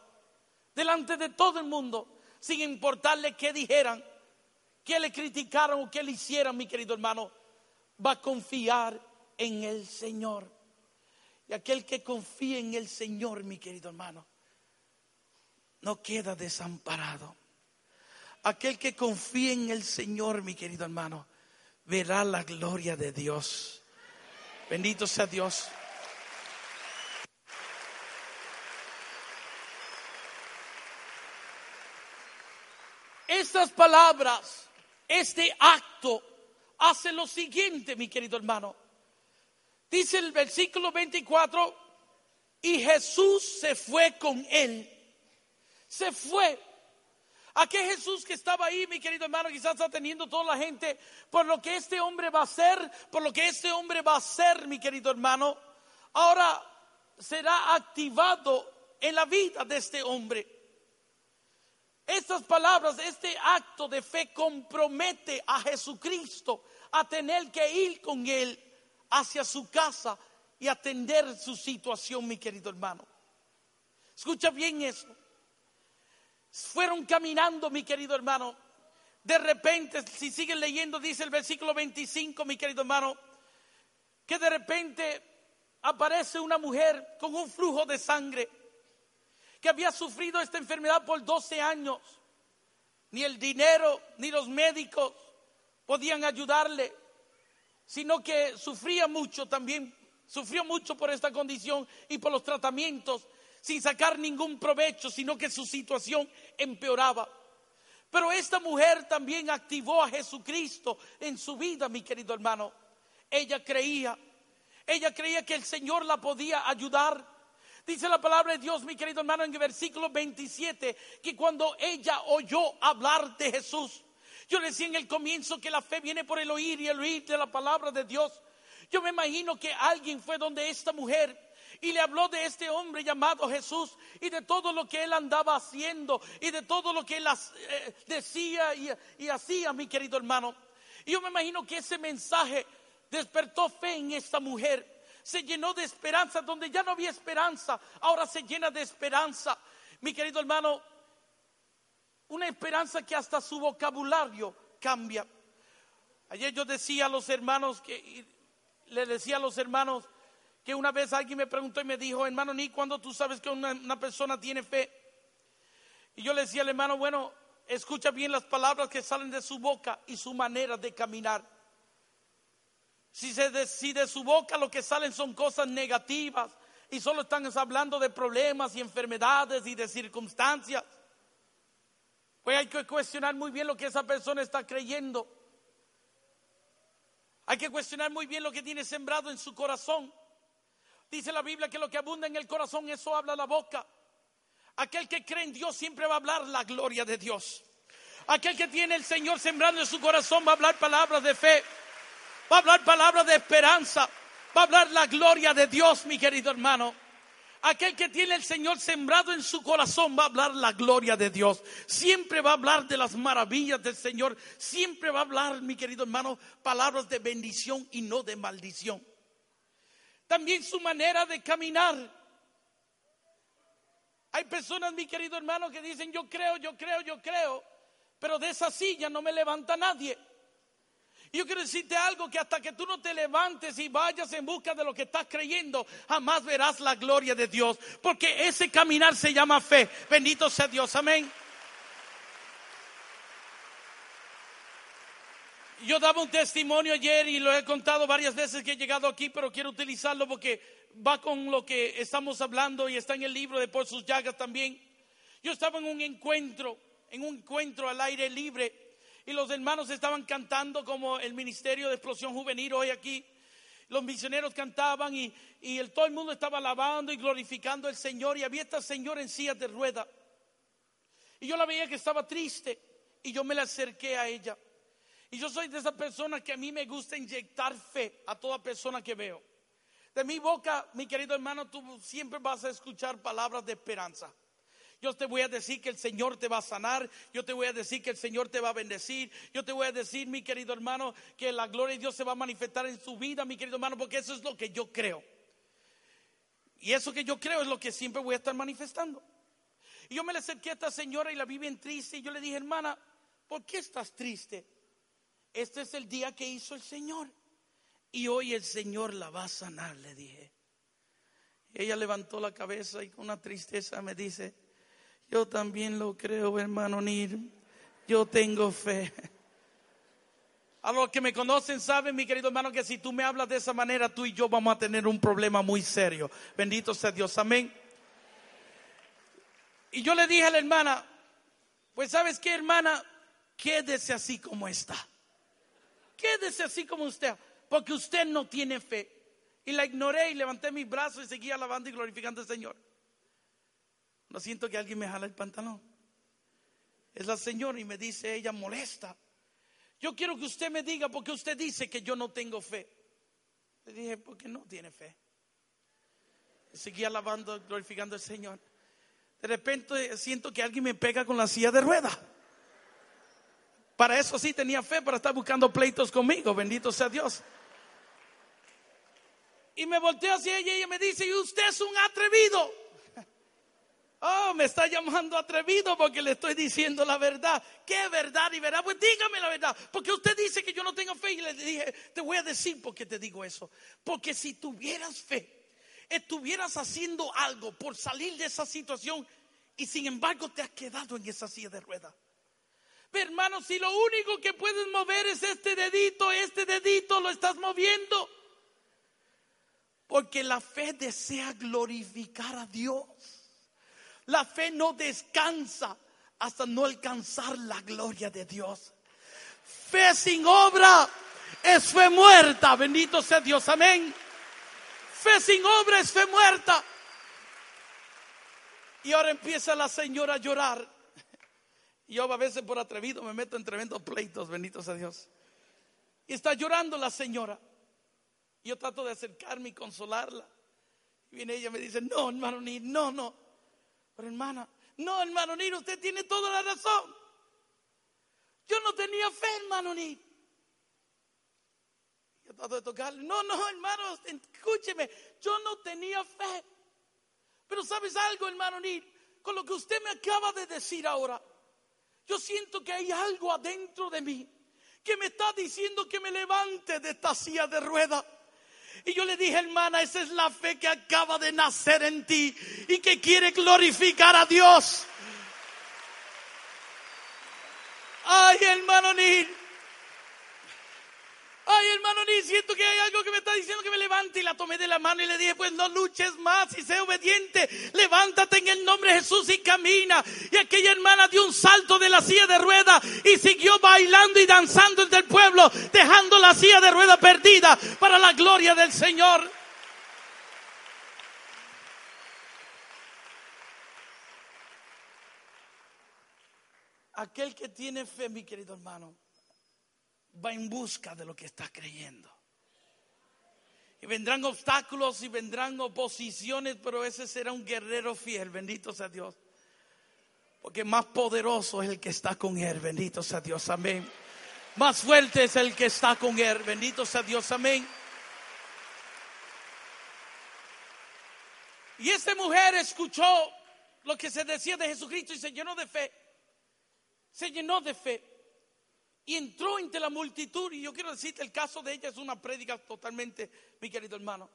Delante de todo el mundo. Sin importarle qué dijeran, qué le criticaron o qué le hicieran, mi querido hermano. Va a confiar en el Señor. Y aquel que confía en el Señor, mi querido hermano, no queda desamparado. Aquel que confía en el Señor, mi querido hermano, verá la gloria de Dios. Bendito sea Dios. Estas palabras, este acto, hace lo siguiente, mi querido hermano. Dice el versículo 24, y Jesús se fue con él. Se fue. Aquel Jesús que estaba ahí, mi querido hermano, quizás está teniendo toda la gente por lo que este hombre va a hacer, por lo que este hombre va a hacer, mi querido hermano, ahora será activado en la vida de este hombre. Estas palabras, este acto de fe compromete a Jesucristo a tener que ir con él hacia su casa y atender su situación, mi querido hermano. Escucha bien eso. Fueron caminando, mi querido hermano. De repente, si siguen leyendo, dice el versículo 25, mi querido hermano, que de repente aparece una mujer con un flujo de sangre que había sufrido esta enfermedad por 12 años. Ni el dinero ni los médicos podían ayudarle sino que sufría mucho también, sufrió mucho por esta condición y por los tratamientos, sin sacar ningún provecho, sino que su situación empeoraba. Pero esta mujer también activó a Jesucristo en su vida, mi querido hermano. Ella creía, ella creía que el Señor la podía ayudar. Dice la palabra de Dios, mi querido hermano, en el versículo 27, que cuando ella oyó hablar de Jesús, yo decía en el comienzo que la fe viene por el oír y el oír de la palabra de Dios. Yo me imagino que alguien fue donde esta mujer y le habló de este hombre llamado Jesús y de todo lo que él andaba haciendo y de todo lo que él eh, decía y, y hacía, mi querido hermano. Y yo me imagino que ese mensaje despertó fe en esta mujer. Se llenó de esperanza, donde ya no había esperanza, ahora se llena de esperanza. Mi querido hermano, una esperanza que hasta su vocabulario cambia. Ayer yo decía a los hermanos que le decía a los hermanos que una vez alguien me preguntó y me dijo, hermano, ni cuando tú sabes que una, una persona tiene fe. Y yo le decía al hermano, bueno, escucha bien las palabras que salen de su boca y su manera de caminar. Si, se de, de su boca lo que salen son cosas negativas y solo están hablando de problemas y enfermedades y de circunstancias, pues hay que cuestionar muy bien lo que esa persona está creyendo. Hay que cuestionar muy bien lo que tiene sembrado en su corazón. Dice la Biblia que lo que abunda en el corazón, eso habla la boca. Aquel que cree en Dios siempre va a hablar la gloria de Dios. Aquel que tiene el Señor sembrando en su corazón va a hablar palabras de fe, va a hablar palabras de esperanza, va a hablar la gloria de Dios, mi querido hermano. Aquel que tiene el Señor sembrado en su corazón va a hablar la gloria de Dios. Siempre va a hablar de las maravillas del Señor. Siempre va a hablar, mi querido hermano, palabras de bendición y no de maldición. También su manera de caminar. Hay personas, mi querido hermano, que dicen, yo creo, yo creo, yo creo, pero de esa silla no me levanta nadie. Yo quiero decirte algo, que hasta que tú no te levantes y vayas en busca de lo que estás creyendo, jamás verás la gloria de Dios. Porque ese caminar se llama fe. Bendito sea Dios, amén. Yo daba un testimonio ayer y lo he contado varias veces que he llegado aquí, pero quiero utilizarlo porque va con lo que estamos hablando y está en el libro de Por sus llagas también. Yo estaba en un encuentro, en un encuentro al aire libre y los hermanos estaban cantando como el Ministerio de Explosión Juvenil hoy aquí. Los misioneros cantaban y, el, todo el mundo estaba alabando y glorificando al Señor y había esta señora en silla de rueda. Y yo la veía que estaba triste y yo me la acerqué a ella. Y yo soy de esa persona que a mí me gusta inyectar fe a toda persona que veo. De mi boca, mi querido hermano, tú siempre vas a escuchar palabras de esperanza. Yo te voy a decir que el Señor te va a sanar. Yo te voy a decir que el Señor te va a bendecir. Yo te voy a decir, mi querido hermano, que la gloria de Dios se va a manifestar en su vida, mi querido hermano, porque eso es lo que yo creo. Y eso que yo creo es lo que siempre voy a estar manifestando. Y yo me le acerqué a esta señora y la vi bien triste. Y yo le dije, hermana, ¿por qué estás triste? este es el día que hizo el Señor. Y hoy el Señor la va a sanar, le dije. ella levantó la cabeza y con una tristeza me dice, yo también lo creo, hermano Nir. Yo tengo fe. A los que me conocen saben, mi querido hermano, que si tú me hablas de esa manera, tú y yo vamos a tener un problema muy serio. Bendito sea Dios, amén. Y yo le dije a la hermana, pues sabes qué, hermana, quédese así como está. Quédese así como usted, porque usted no tiene fe. Y la ignoré y levanté mis brazos y seguí alabando y glorificando al Señor. No siento que alguien me jala el pantalón. Es la señora y me dice ella molesta. Yo quiero que usted me diga porque usted dice que yo no tengo fe. Le dije, porque no tiene fe. seguí alabando, glorificando al Señor. De repente siento que alguien me pega con la silla de ruedas. Para eso sí tenía fe, para estar buscando pleitos conmigo, bendito sea Dios. Y me volteo hacia ella y ella me dice, y usted es un atrevido. Oh, me está llamando atrevido porque le estoy diciendo la verdad. ¿Qué verdad y verdad? Pues dígame la verdad. Porque usted dice que yo no tengo fe y le dije, te voy a decir por qué te digo eso. Porque si tuvieras fe, estuvieras haciendo algo por salir de esa situación y sin embargo te has quedado en esa silla de ruedas. Hermano, si lo único que puedes mover es este dedito, este dedito lo estás moviendo. Porque la fe desea glorificar a Dios. La fe no descansa hasta no alcanzar la gloria de Dios. Fe sin obra es fe muerta. Bendito sea Dios. Amén. Fe sin obra es fe muerta. Y ahora empieza la señora a llorar. Yo a veces por atrevido me meto en tremendos pleitos, benditos a Dios. Y está llorando la señora. Yo trato de acercarme y consolarla. Y viene ella y me dice, no, hermano Nir, no, no. Pero hermana, no, hermano Nir, usted tiene toda la razón. Yo no tenía fe, hermano Nir. Yo trato de tocarle, no, no, hermano, escúcheme, yo no tenía fe. Pero sabes algo, hermano Nir, con lo que usted me acaba de decir ahora, yo siento que hay algo adentro de mí que me está diciendo que me levante de esta silla de rueda. Y yo le dije, hermana, esa es la fe que acaba de nacer en ti y que quiere glorificar a Dios. Ay, hermano Nil, Ay, hermano, ni siento que hay algo que me está diciendo que me levante. Y la tomé de la mano y le dije, pues no luches más y sé obediente. Levántate en el nombre de Jesús y camina. Y aquella hermana dio un salto de la silla de rueda y siguió bailando y danzando entre el pueblo, dejando la silla de rueda perdida para la gloria del Señor. Aquel que tiene fe, mi querido hermano, va en busca de lo que está creyendo. Y vendrán obstáculos y vendrán oposiciones, pero ese será un guerrero fiel, bendito sea Dios. Porque más poderoso es el que está con él, bendito sea Dios, amén. Más fuerte es el que está con él, bendito sea Dios, amén. Y esta mujer escuchó lo que se decía de Jesucristo y se llenó de fe. Se llenó de fe y entró entre la multitud. Y yo quiero decirte, el caso de ella es una prédica totalmente, mi querido hermano.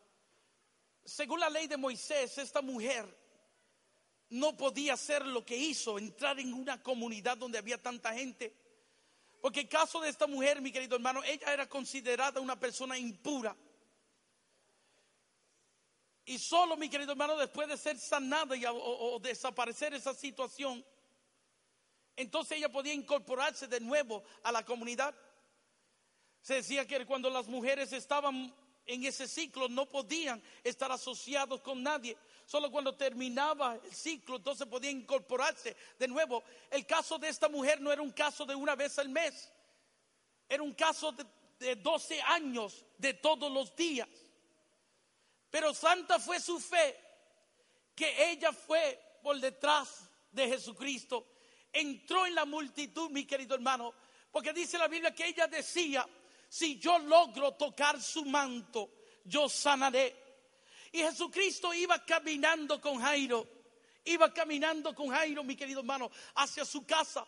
Según la ley de Moisés, esta mujer no podía hacer lo que hizo, entrar en una comunidad donde había tanta gente, Porque el caso de esta mujer, mi querido hermano, ella era considerada una persona impura. Y solo, mi querido hermano, después de ser sanada y, o, o desaparecer esa situación, entonces ella podía incorporarse de nuevo a la comunidad. Se decía que cuando las mujeres estaban en ese ciclo no podían estar asociados con nadie. Solo cuando terminaba el ciclo entonces podían incorporarse de nuevo. El caso de esta mujer no era un caso de una vez al mes. Era un caso de, de 12 años de todos los días. Pero santa fue su fe que ella fue por detrás de Jesucristo. Entró en la multitud, mi querido hermano, porque dice la Biblia que ella decía, si yo logro tocar su manto, yo sanaré. Y Jesucristo iba caminando con Jairo, iba caminando con Jairo, mi querido hermano, hacia su casa.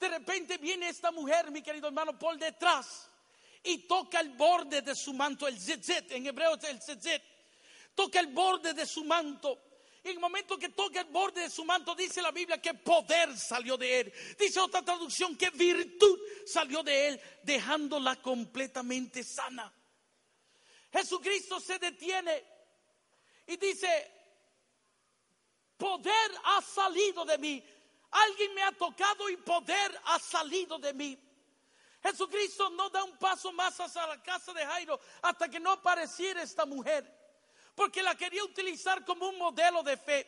De repente viene esta mujer, mi querido hermano, por detrás y toca el borde de su manto, el zezet, en hebreo es el zezet. Toca el borde de su manto. En el momento que toca el borde de su manto, dice la Biblia que poder salió de él. Dice otra traducción que virtud salió de él, dejándola completamente sana. Jesucristo se detiene y dice, poder ha salido de mí. Alguien me ha tocado y poder ha salido de mí. Jesucristo no da un paso más hacia la casa de Jairo hasta que no apareciera esta mujer porque la quería utilizar como un modelo de fe,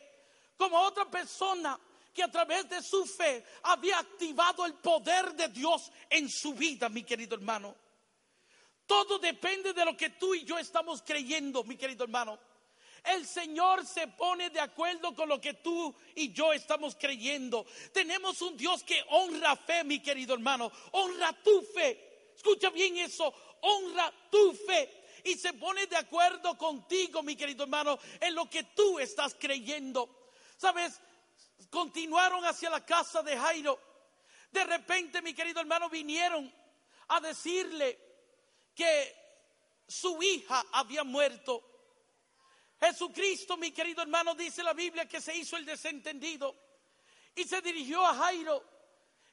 como otra persona que a través de su fe había activado el poder de Dios en su vida, mi querido hermano. Todo depende de lo que tú y yo estamos creyendo, mi querido hermano. El Señor se pone de acuerdo con lo que tú y yo estamos creyendo. Tenemos un Dios que honra fe, mi querido hermano. Honra tu fe. Escucha bien eso. Honra tu fe y se pone de acuerdo contigo, mi querido hermano, en lo que tú estás creyendo. ¿Sabes? Continuaron hacia la casa de Jairo. De repente, mi querido hermano, vinieron a decirle que su hija había muerto. Jesucristo, mi querido hermano, dice la Biblia que se hizo el desentendido y se dirigió a Jairo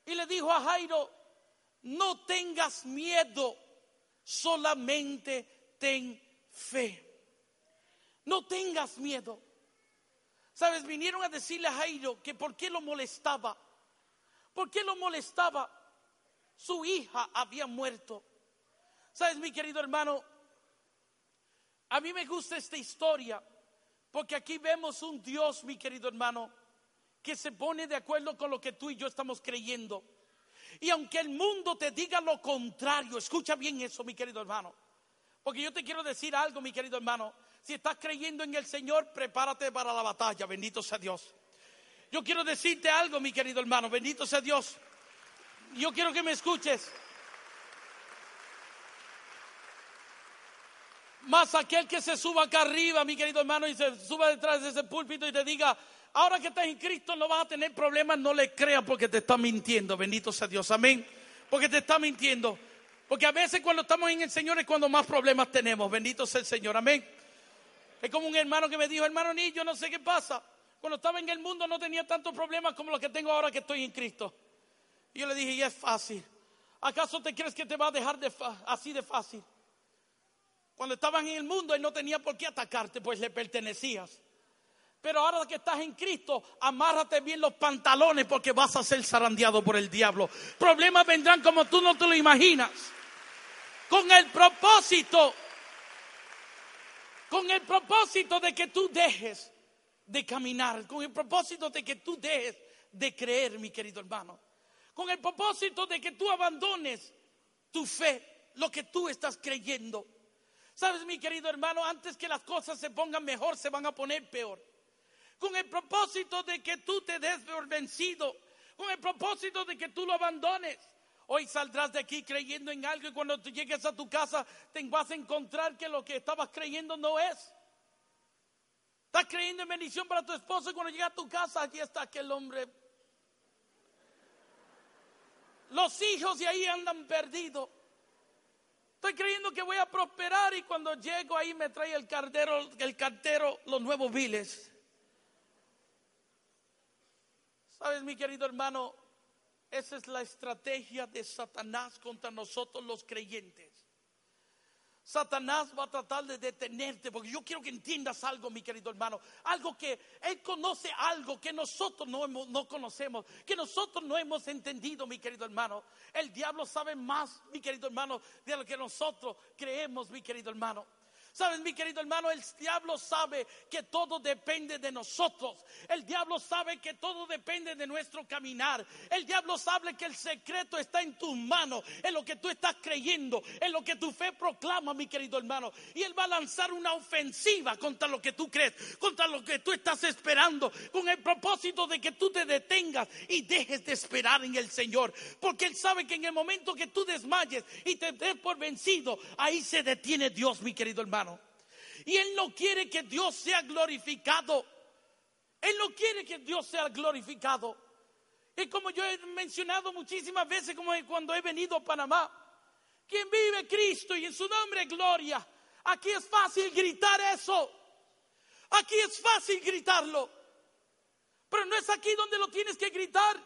y le dijo a Jairo, no tengas miedo, solamente ten fe. No tengas miedo. Sabes, vinieron a decirle a Jairo que por qué lo molestaba. ¿Por qué lo molestaba? Su hija había muerto. Sabes, mi querido hermano, a mí me gusta esta historia porque aquí vemos un Dios, mi querido hermano, que se pone de acuerdo con lo que tú y yo estamos creyendo. Y aunque el mundo te diga lo contrario, escucha bien eso, mi querido hermano. Porque yo te quiero decir algo, mi querido hermano. Si estás creyendo en el Señor, prepárate para la batalla. Bendito sea Dios. Yo quiero decirte algo, mi querido hermano. Bendito sea Dios. Yo quiero que me escuches. Más aquel que se suba acá arriba, mi querido hermano, y se suba detrás de ese púlpito y te diga, ahora que estás en Cristo no vas a tener problemas, no le creas porque te está mintiendo. Bendito sea Dios. Amén. Porque te está mintiendo. Porque a veces cuando estamos en el Señor es cuando más problemas tenemos. Bendito sea el Señor. Amén. Es como un hermano que me dijo, hermano ni yo no sé qué pasa. Cuando estaba en el mundo no tenía tantos problemas como los que tengo ahora que estoy en Cristo. Y yo le dije, y es fácil. ¿Acaso te crees que te va a dejar de así de fácil? Cuando estabas en el mundo, Él no tenía por qué atacarte, pues le pertenecías. Pero ahora que estás en Cristo, amárrate bien los pantalones porque vas a ser zarandeado por el diablo. Problemas vendrán como tú no te lo imaginas con el propósito, con el propósito de que tú dejes de caminar, con el propósito de que tú dejes de creer, mi querido hermano, con el propósito de que tú abandones tu fe, lo que tú estás creyendo. Sabes, mi querido hermano, antes que las cosas se pongan mejor, se van a poner peor. Con el propósito de que tú te des vencido, con el propósito de que tú lo abandones. Hoy saldrás de aquí creyendo en algo y cuando llegues a tu casa te vas a encontrar que lo que estabas creyendo no es. Estás creyendo en bendición para tu esposo y cuando llegas a tu casa aquí está aquel hombre. Los hijos de ahí andan perdidos. Estoy creyendo que voy a prosperar y cuando llego ahí me trae el cartero, el cartero los nuevos viles. Sabes, mi querido hermano, Esa es la estrategia de Satanás contra nosotros los creyentes. Satanás va a tratar de detenerte, porque yo quiero que entiendas algo, mi querido hermano, algo que Él conoce algo que nosotros no, no conocemos, que nosotros no hemos entendido, mi querido hermano. El diablo sabe más, mi querido hermano, de lo que nosotros creemos, mi querido hermano. Sabes, mi querido hermano, el diablo sabe que todo depende de nosotros. El diablo sabe que todo depende de nuestro caminar. El diablo sabe que el secreto está en tus manos, en lo que tú estás creyendo, en lo que tu fe proclama, mi querido hermano. Y él va a lanzar una ofensiva contra lo que tú crees, contra lo que tú estás esperando, con el propósito de que tú te detengas y dejes de esperar en el Señor. Porque él sabe que en el momento que tú desmayes y te des por vencido, ahí se detiene Dios, mi querido hermano. Y Él no quiere que Dios sea glorificado. Él no quiere que Dios sea glorificado. Y como yo he mencionado muchísimas veces, como cuando he venido a Panamá, quien vive Cristo y en su nombre gloria, aquí es fácil gritar eso. Aquí es fácil gritarlo. Pero no es aquí donde lo tienes que gritar.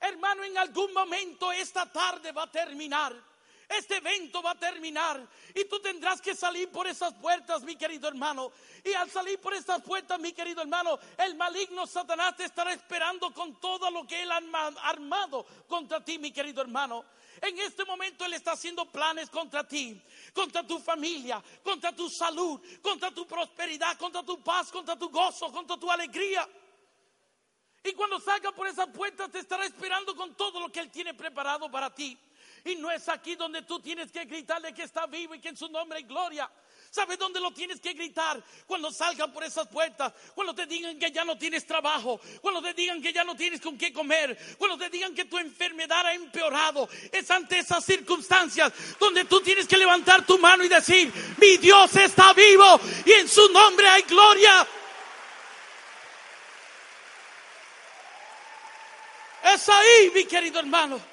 Hermano, en algún momento esta tarde va a terminar. Este evento va a terminar y tú tendrás que salir por esas puertas, mi querido hermano. Y al salir por estas puertas, mi querido hermano, el maligno Satanás te estará esperando con todo lo que él ha armado contra ti, mi querido hermano. En este momento Él está haciendo planes contra ti, contra tu familia, contra tu salud, contra tu prosperidad, contra tu paz, contra tu gozo, contra tu alegría. Y cuando salga por esa puerta te estará esperando con todo lo que Él tiene preparado para ti. Y no es aquí donde tú tienes que gritarle que está vivo y que en su nombre hay gloria. ¿Sabes dónde lo tienes que gritar? Cuando salgan por esas puertas, cuando te digan que ya no tienes trabajo, cuando te digan que ya no tienes con qué comer, cuando te digan que tu enfermedad ha empeorado. Es ante esas circunstancias donde tú tienes que levantar tu mano y decir, mi Dios está vivo y en su nombre hay gloria. Es ahí, mi querido hermano.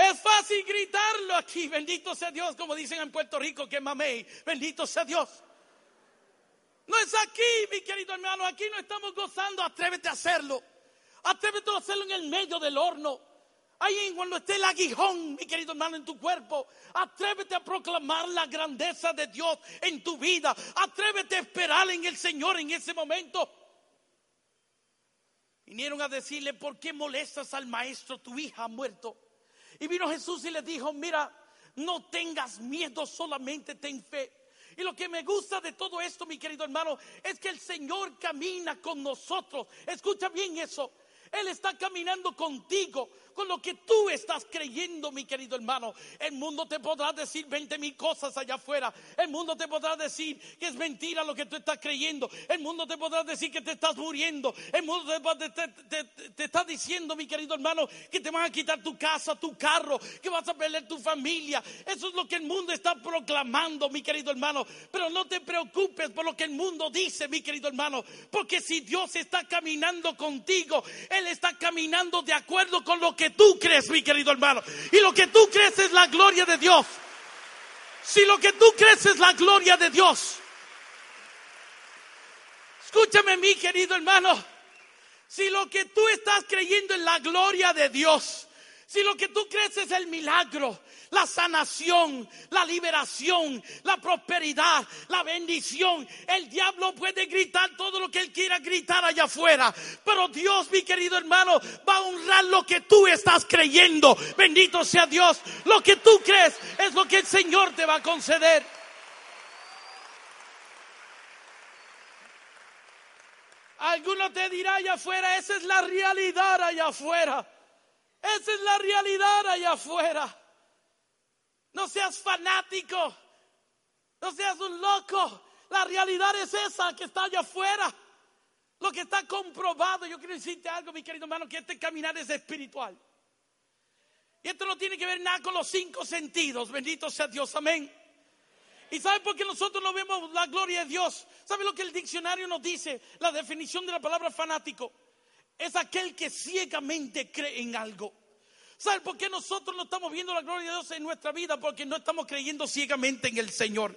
Es fácil gritarlo aquí. Bendito sea Dios, como dicen en Puerto Rico, que mamey. Bendito sea Dios. No es aquí, mi querido hermano. Aquí no estamos gozando. Atrévete a hacerlo. Atrévete a hacerlo en el medio del horno. Ahí cuando esté el aguijón, mi querido hermano, en tu cuerpo, atrévete a proclamar la grandeza de Dios en tu vida. Atrévete a esperar en el Señor en ese momento. Vinieron a decirle, ¿por qué molestas al maestro? Tu hija ha muerto. Y vino Jesús y le dijo, mira, no tengas miedo, solamente ten fe. Y lo que me gusta de todo esto, mi querido hermano, es que el Señor camina con nosotros. Escucha bien eso. Él está caminando contigo con lo que tú estás creyendo, mi querido hermano. El mundo te podrá decir 20 mil cosas allá afuera. El mundo te podrá decir que es mentira lo que tú estás creyendo. El mundo te podrá decir que te estás muriendo. El mundo te, está diciendo, mi querido hermano, que te van a quitar tu casa, tu carro, que vas a perder tu familia. Eso es lo que el mundo está proclamando, mi querido hermano. Pero no te preocupes por lo que el mundo dice, mi querido hermano. Porque si Dios está caminando contigo, Él está caminando de acuerdo con lo que tú crees, mi querido hermano. Y lo que tú crees es la gloria de Dios. Si lo que tú crees es la gloria de Dios. Escúchame, mi querido hermano. Si lo que tú estás creyendo es la gloria de Dios, si lo que tú crees es el milagro, la sanación, la liberación, la prosperidad, la bendición. El diablo puede gritar todo lo que él quiera gritar allá afuera. Pero Dios, mi querido hermano, va a honrar lo que tú estás creyendo. Bendito sea Dios. Lo que tú crees es lo que el Señor te va a conceder. Alguno te dirá allá afuera, esa es la realidad allá afuera. Esa es la realidad allá afuera. No seas fanático. No seas un loco. La realidad es esa que está allá afuera. Lo que está comprobado. Yo quiero decirte algo, mi querido hermano, que este caminar es espiritual. Y esto no tiene que ver nada con los cinco sentidos. Bendito sea Dios. Amén. ¿Y sabe por qué nosotros no vemos la gloria de Dios? ¿Sabe lo que el diccionario nos dice? La definición de la palabra fanático es aquel que ciegamente cree en algo. ¿Sabe por qué nosotros no estamos viendo la gloria de Dios en nuestra vida? Porque no estamos creyendo ciegamente en el Señor.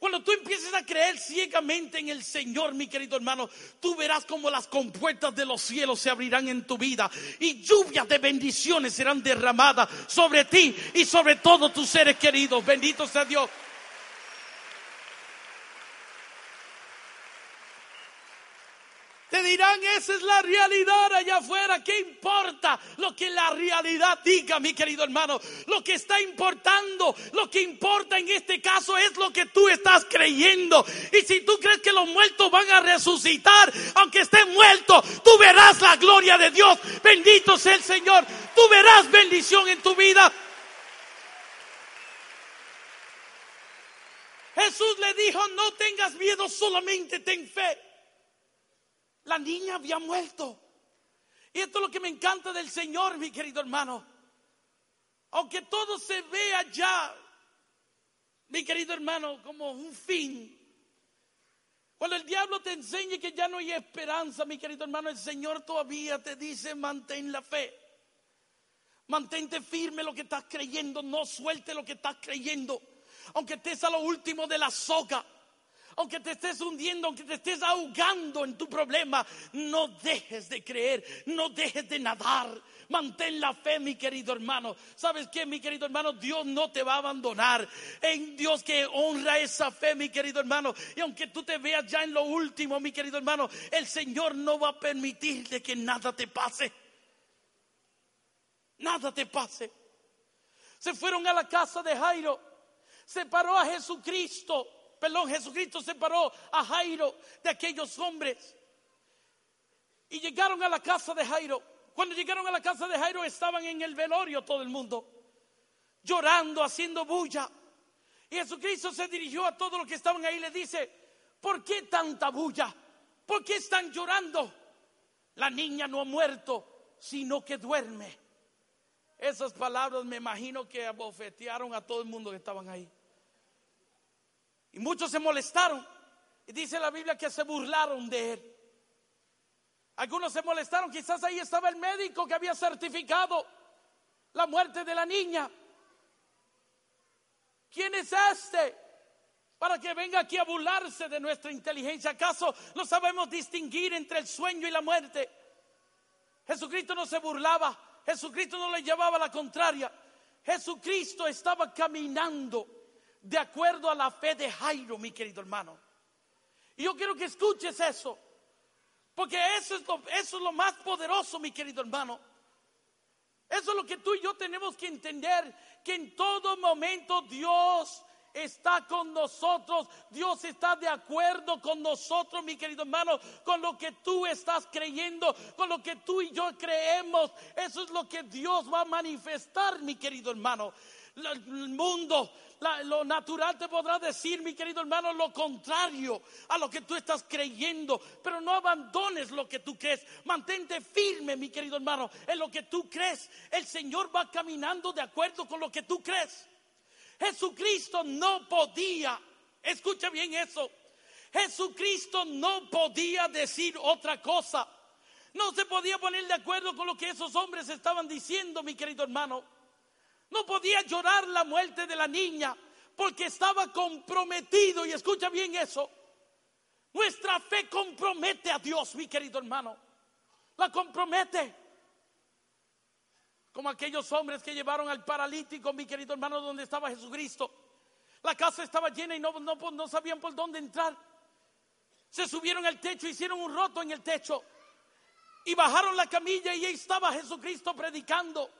Cuando tú empieces a creer ciegamente en el Señor, mi querido hermano, tú verás como las compuertas de los cielos se abrirán en tu vida y lluvias de bendiciones serán derramadas sobre ti y sobre todos tus seres queridos. Bendito sea Dios. Dirán, esa es la realidad allá afuera. ¿Qué importa lo que la realidad diga, mi querido hermano? Lo que está importando, lo que importa en este caso es lo que tú estás creyendo. Y si tú crees que los muertos van a resucitar, aunque estén muertos, tú verás la gloria de Dios. Bendito sea el Señor. Tú verás bendición en tu vida. Jesús le dijo, no tengas miedo, solamente ten fe. La niña había muerto. Y esto es lo que me encanta del Señor, mi querido hermano. Aunque todo se vea ya, mi querido hermano, como un fin. Cuando el diablo te enseñe que ya no hay esperanza, mi querido hermano, el Señor todavía te dice, mantén la fe. Mantente firme lo que estás creyendo, no suelte lo que estás creyendo. Aunque estés a lo último de la soga aunque te estés hundiendo, aunque te estés ahogando en tu problema, no dejes de creer, no dejes de nadar. Mantén la fe, mi querido hermano. ¿Sabes qué, mi querido hermano? Dios no te va a abandonar. En Dios que honra esa fe, mi querido hermano. Y aunque tú te veas ya en lo último, mi querido hermano, el Señor no va a permitirte que nada te pase. Nada te pase. Se fueron a la casa de Jairo. Se paró a Jesucristo perdón, Jesucristo separó a Jairo de aquellos hombres. Y llegaron a la casa de Jairo. Cuando llegaron a la casa de Jairo estaban en el velorio todo el mundo, llorando, haciendo bulla. Y Jesucristo se dirigió a todos los que estaban ahí y le dice, ¿por qué tanta bulla? ¿Por qué están llorando? La niña no ha muerto, sino que duerme. Esas palabras me imagino que abofetearon a todo el mundo que estaban ahí. Y muchos se molestaron. Y dice la Biblia que se burlaron de él. Algunos se molestaron. Quizás ahí estaba el médico que había certificado la muerte de la niña. ¿Quién es este? Para que venga aquí a burlarse de nuestra inteligencia. ¿Acaso no sabemos distinguir entre el sueño y la muerte? Jesucristo no se burlaba. Jesucristo no le llevaba la contraria. Jesucristo estaba caminando de acuerdo a la fe de Jairo, mi querido hermano. Y yo quiero que escuches eso, porque eso es lo, eso es lo más poderoso, mi querido hermano. Eso es lo que tú y yo tenemos que entender, que en todo momento Dios está con nosotros, Dios está de acuerdo con nosotros, mi querido hermano, con lo que tú estás creyendo, con lo que tú y yo creemos. Eso es lo que Dios va a manifestar, mi querido hermano. El mundo, lo natural te podrá decir, mi querido hermano, lo contrario a lo que tú estás creyendo. Pero no abandones lo que tú crees. Mantente firme, mi querido hermano, en lo que tú crees. El Señor va caminando de acuerdo con lo que tú crees. Jesucristo no podía, escucha bien eso, Jesucristo no podía decir otra cosa. No se podía poner de acuerdo con lo que esos hombres estaban diciendo, mi querido hermano. No podía llorar la muerte de la niña porque estaba comprometido. Y escucha bien eso. Nuestra fe compromete a Dios, mi querido hermano. La compromete. Como aquellos hombres que llevaron al paralítico, mi querido hermano, donde estaba Jesucristo. La casa estaba llena y no, no, no sabían por dónde entrar. Se subieron al techo, hicieron un roto en el techo. Y bajaron la camilla y ahí estaba Jesucristo predicando.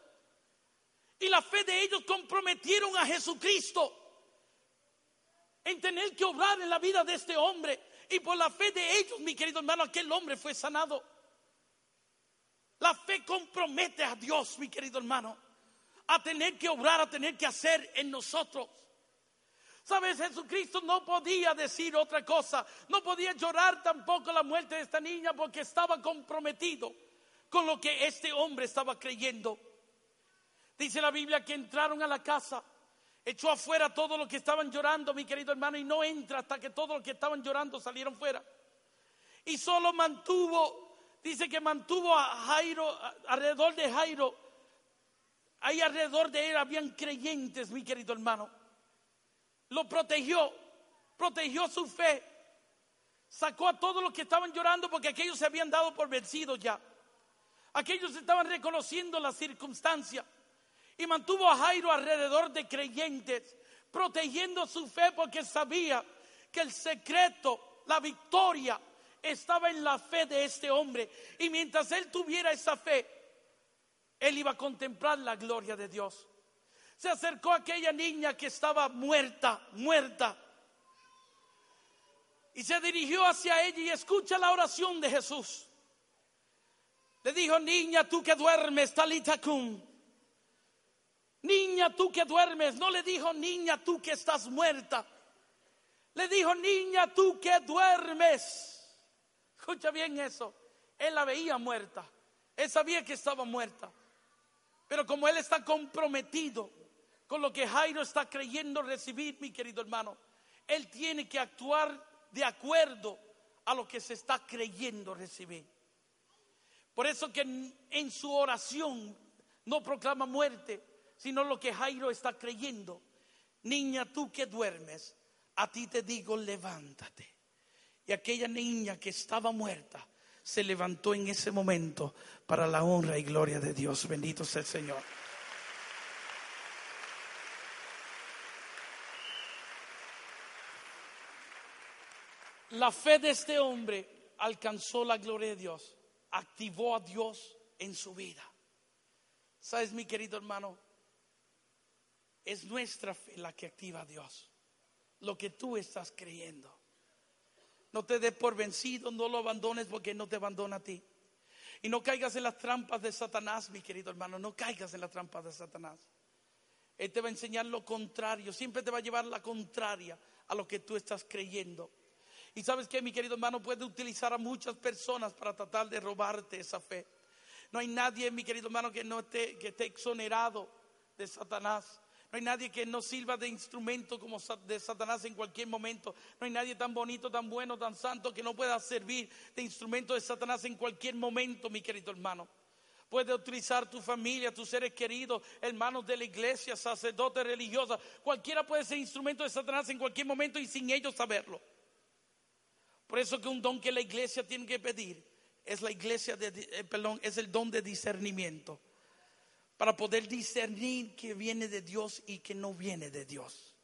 Y la fe de ellos comprometieron a Jesucristo en tener que obrar en la vida de este hombre. Y por la fe de ellos, mi querido hermano, aquel hombre fue sanado. La fe compromete a Dios, mi querido hermano, a tener que obrar, a tener que hacer en nosotros. Sabes, Jesucristo no podía decir otra cosa, no podía llorar tampoco la muerte de esta niña porque estaba comprometido con lo que este hombre estaba creyendo. Dice la Biblia que entraron a la casa, echó afuera todo lo que estaban llorando, mi querido hermano, y no entra hasta que todos los que estaban llorando salieron fuera. Y solo mantuvo, dice que mantuvo a Jairo, alrededor de Jairo, ahí alrededor de él habían creyentes, mi querido hermano. Lo protegió, protegió su fe. Sacó a todos los que estaban llorando porque aquellos se habían dado por vencidos ya. Aquellos estaban reconociendo la circunstancia. Y mantuvo a Jairo alrededor de creyentes, protegiendo su fe porque sabía que el secreto, la victoria, estaba en la fe de este hombre. Y mientras él tuviera esa fe, él iba a contemplar la gloria de Dios. Se acercó a aquella niña que estaba muerta, muerta. Y se dirigió hacia ella y escucha la oración de Jesús. Le dijo, niña, tú que duermes, talita cum. Niña, tú que duermes. No le dijo, niña, tú que estás muerta. Le dijo, niña, tú que duermes. Escucha bien eso. Él la veía muerta. Él sabía que estaba muerta. Pero como él está comprometido con lo que Jairo está creyendo recibir, mi querido hermano, él tiene que actuar de acuerdo a lo que se está creyendo recibir. Por eso que en, su oración no proclama muerte, sino lo que Jairo está creyendo. Niña, tú que duermes, a ti te digo, levántate. Y aquella niña que estaba muerta se levantó en ese momento para la honra y gloria de Dios. Bendito sea el Señor. La fe de este hombre alcanzó la gloria de Dios, activó a Dios en su vida. ¿Sabes, mi querido hermano? Es nuestra fe la que activa a Dios, lo que tú estás creyendo. No te des por vencido, no lo abandones porque no te abandona a ti. Y no caigas en las trampas de Satanás, mi querido hermano, no caigas en las trampas de Satanás. Él te va a enseñar lo contrario, siempre te va a llevar la contraria a lo que tú estás creyendo. Y sabes que mi querido hermano puede utilizar a muchas personas para tratar de robarte esa fe. No hay nadie, mi querido hermano, que no esté, que esté exonerado de Satanás. No hay nadie que no sirva de instrumento como de Satanás en cualquier momento. No hay nadie tan bonito, tan bueno, tan santo que no pueda servir de instrumento de Satanás en cualquier momento, mi querido hermano. Puede utilizar tu familia, tus seres queridos, hermanos de la iglesia, sacerdotes religiosos. Cualquiera puede ser instrumento de Satanás en cualquier momento y sin ellos saberlo. Por eso que un don que la iglesia tiene que pedir es la iglesia de, eh, perdón, es el don de discernimiento para poder discernir que viene de Dios y que no viene de Dios.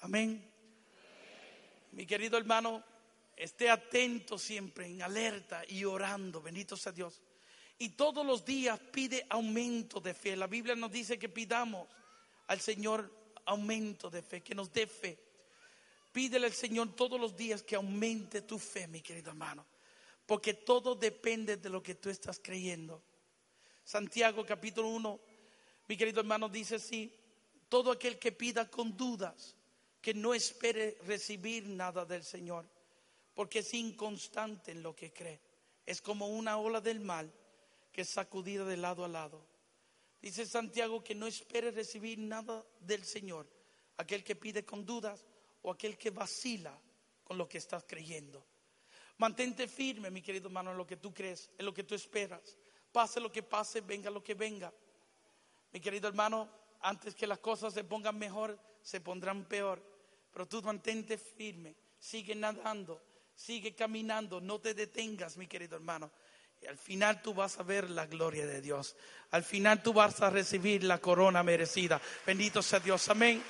Amén. Mi querido hermano, esté atento siempre, en alerta y orando, bendito sea Dios. Y todos los días pide aumento de fe. La Biblia nos dice que pidamos al Señor aumento de fe, que nos dé fe. Pídele al Señor todos los días que aumente tu fe, mi querido hermano. Porque todo depende de lo que tú estás creyendo. Santiago capítulo 1, mi querido hermano, dice así, todo aquel que pida con dudas, que no espere recibir nada del Señor, porque es inconstante en lo que cree. Es como una ola del mal que es sacudida de lado a lado. Dice Santiago que no espere recibir nada del Señor, aquel que pide con dudas o aquel que vacila con lo que estás creyendo. Mantente firme, mi querido hermano, en lo que tú crees, en lo que tú esperas. Pase lo que pase, venga lo que venga. Mi querido hermano, antes que las cosas se pongan mejor, se pondrán peor. Pero tú mantente firme, sigue nadando, sigue caminando, no te detengas, mi querido hermano. Y al final tú vas a ver la gloria de Dios. Al final tú vas a recibir la corona merecida. Bendito sea Dios. Amén.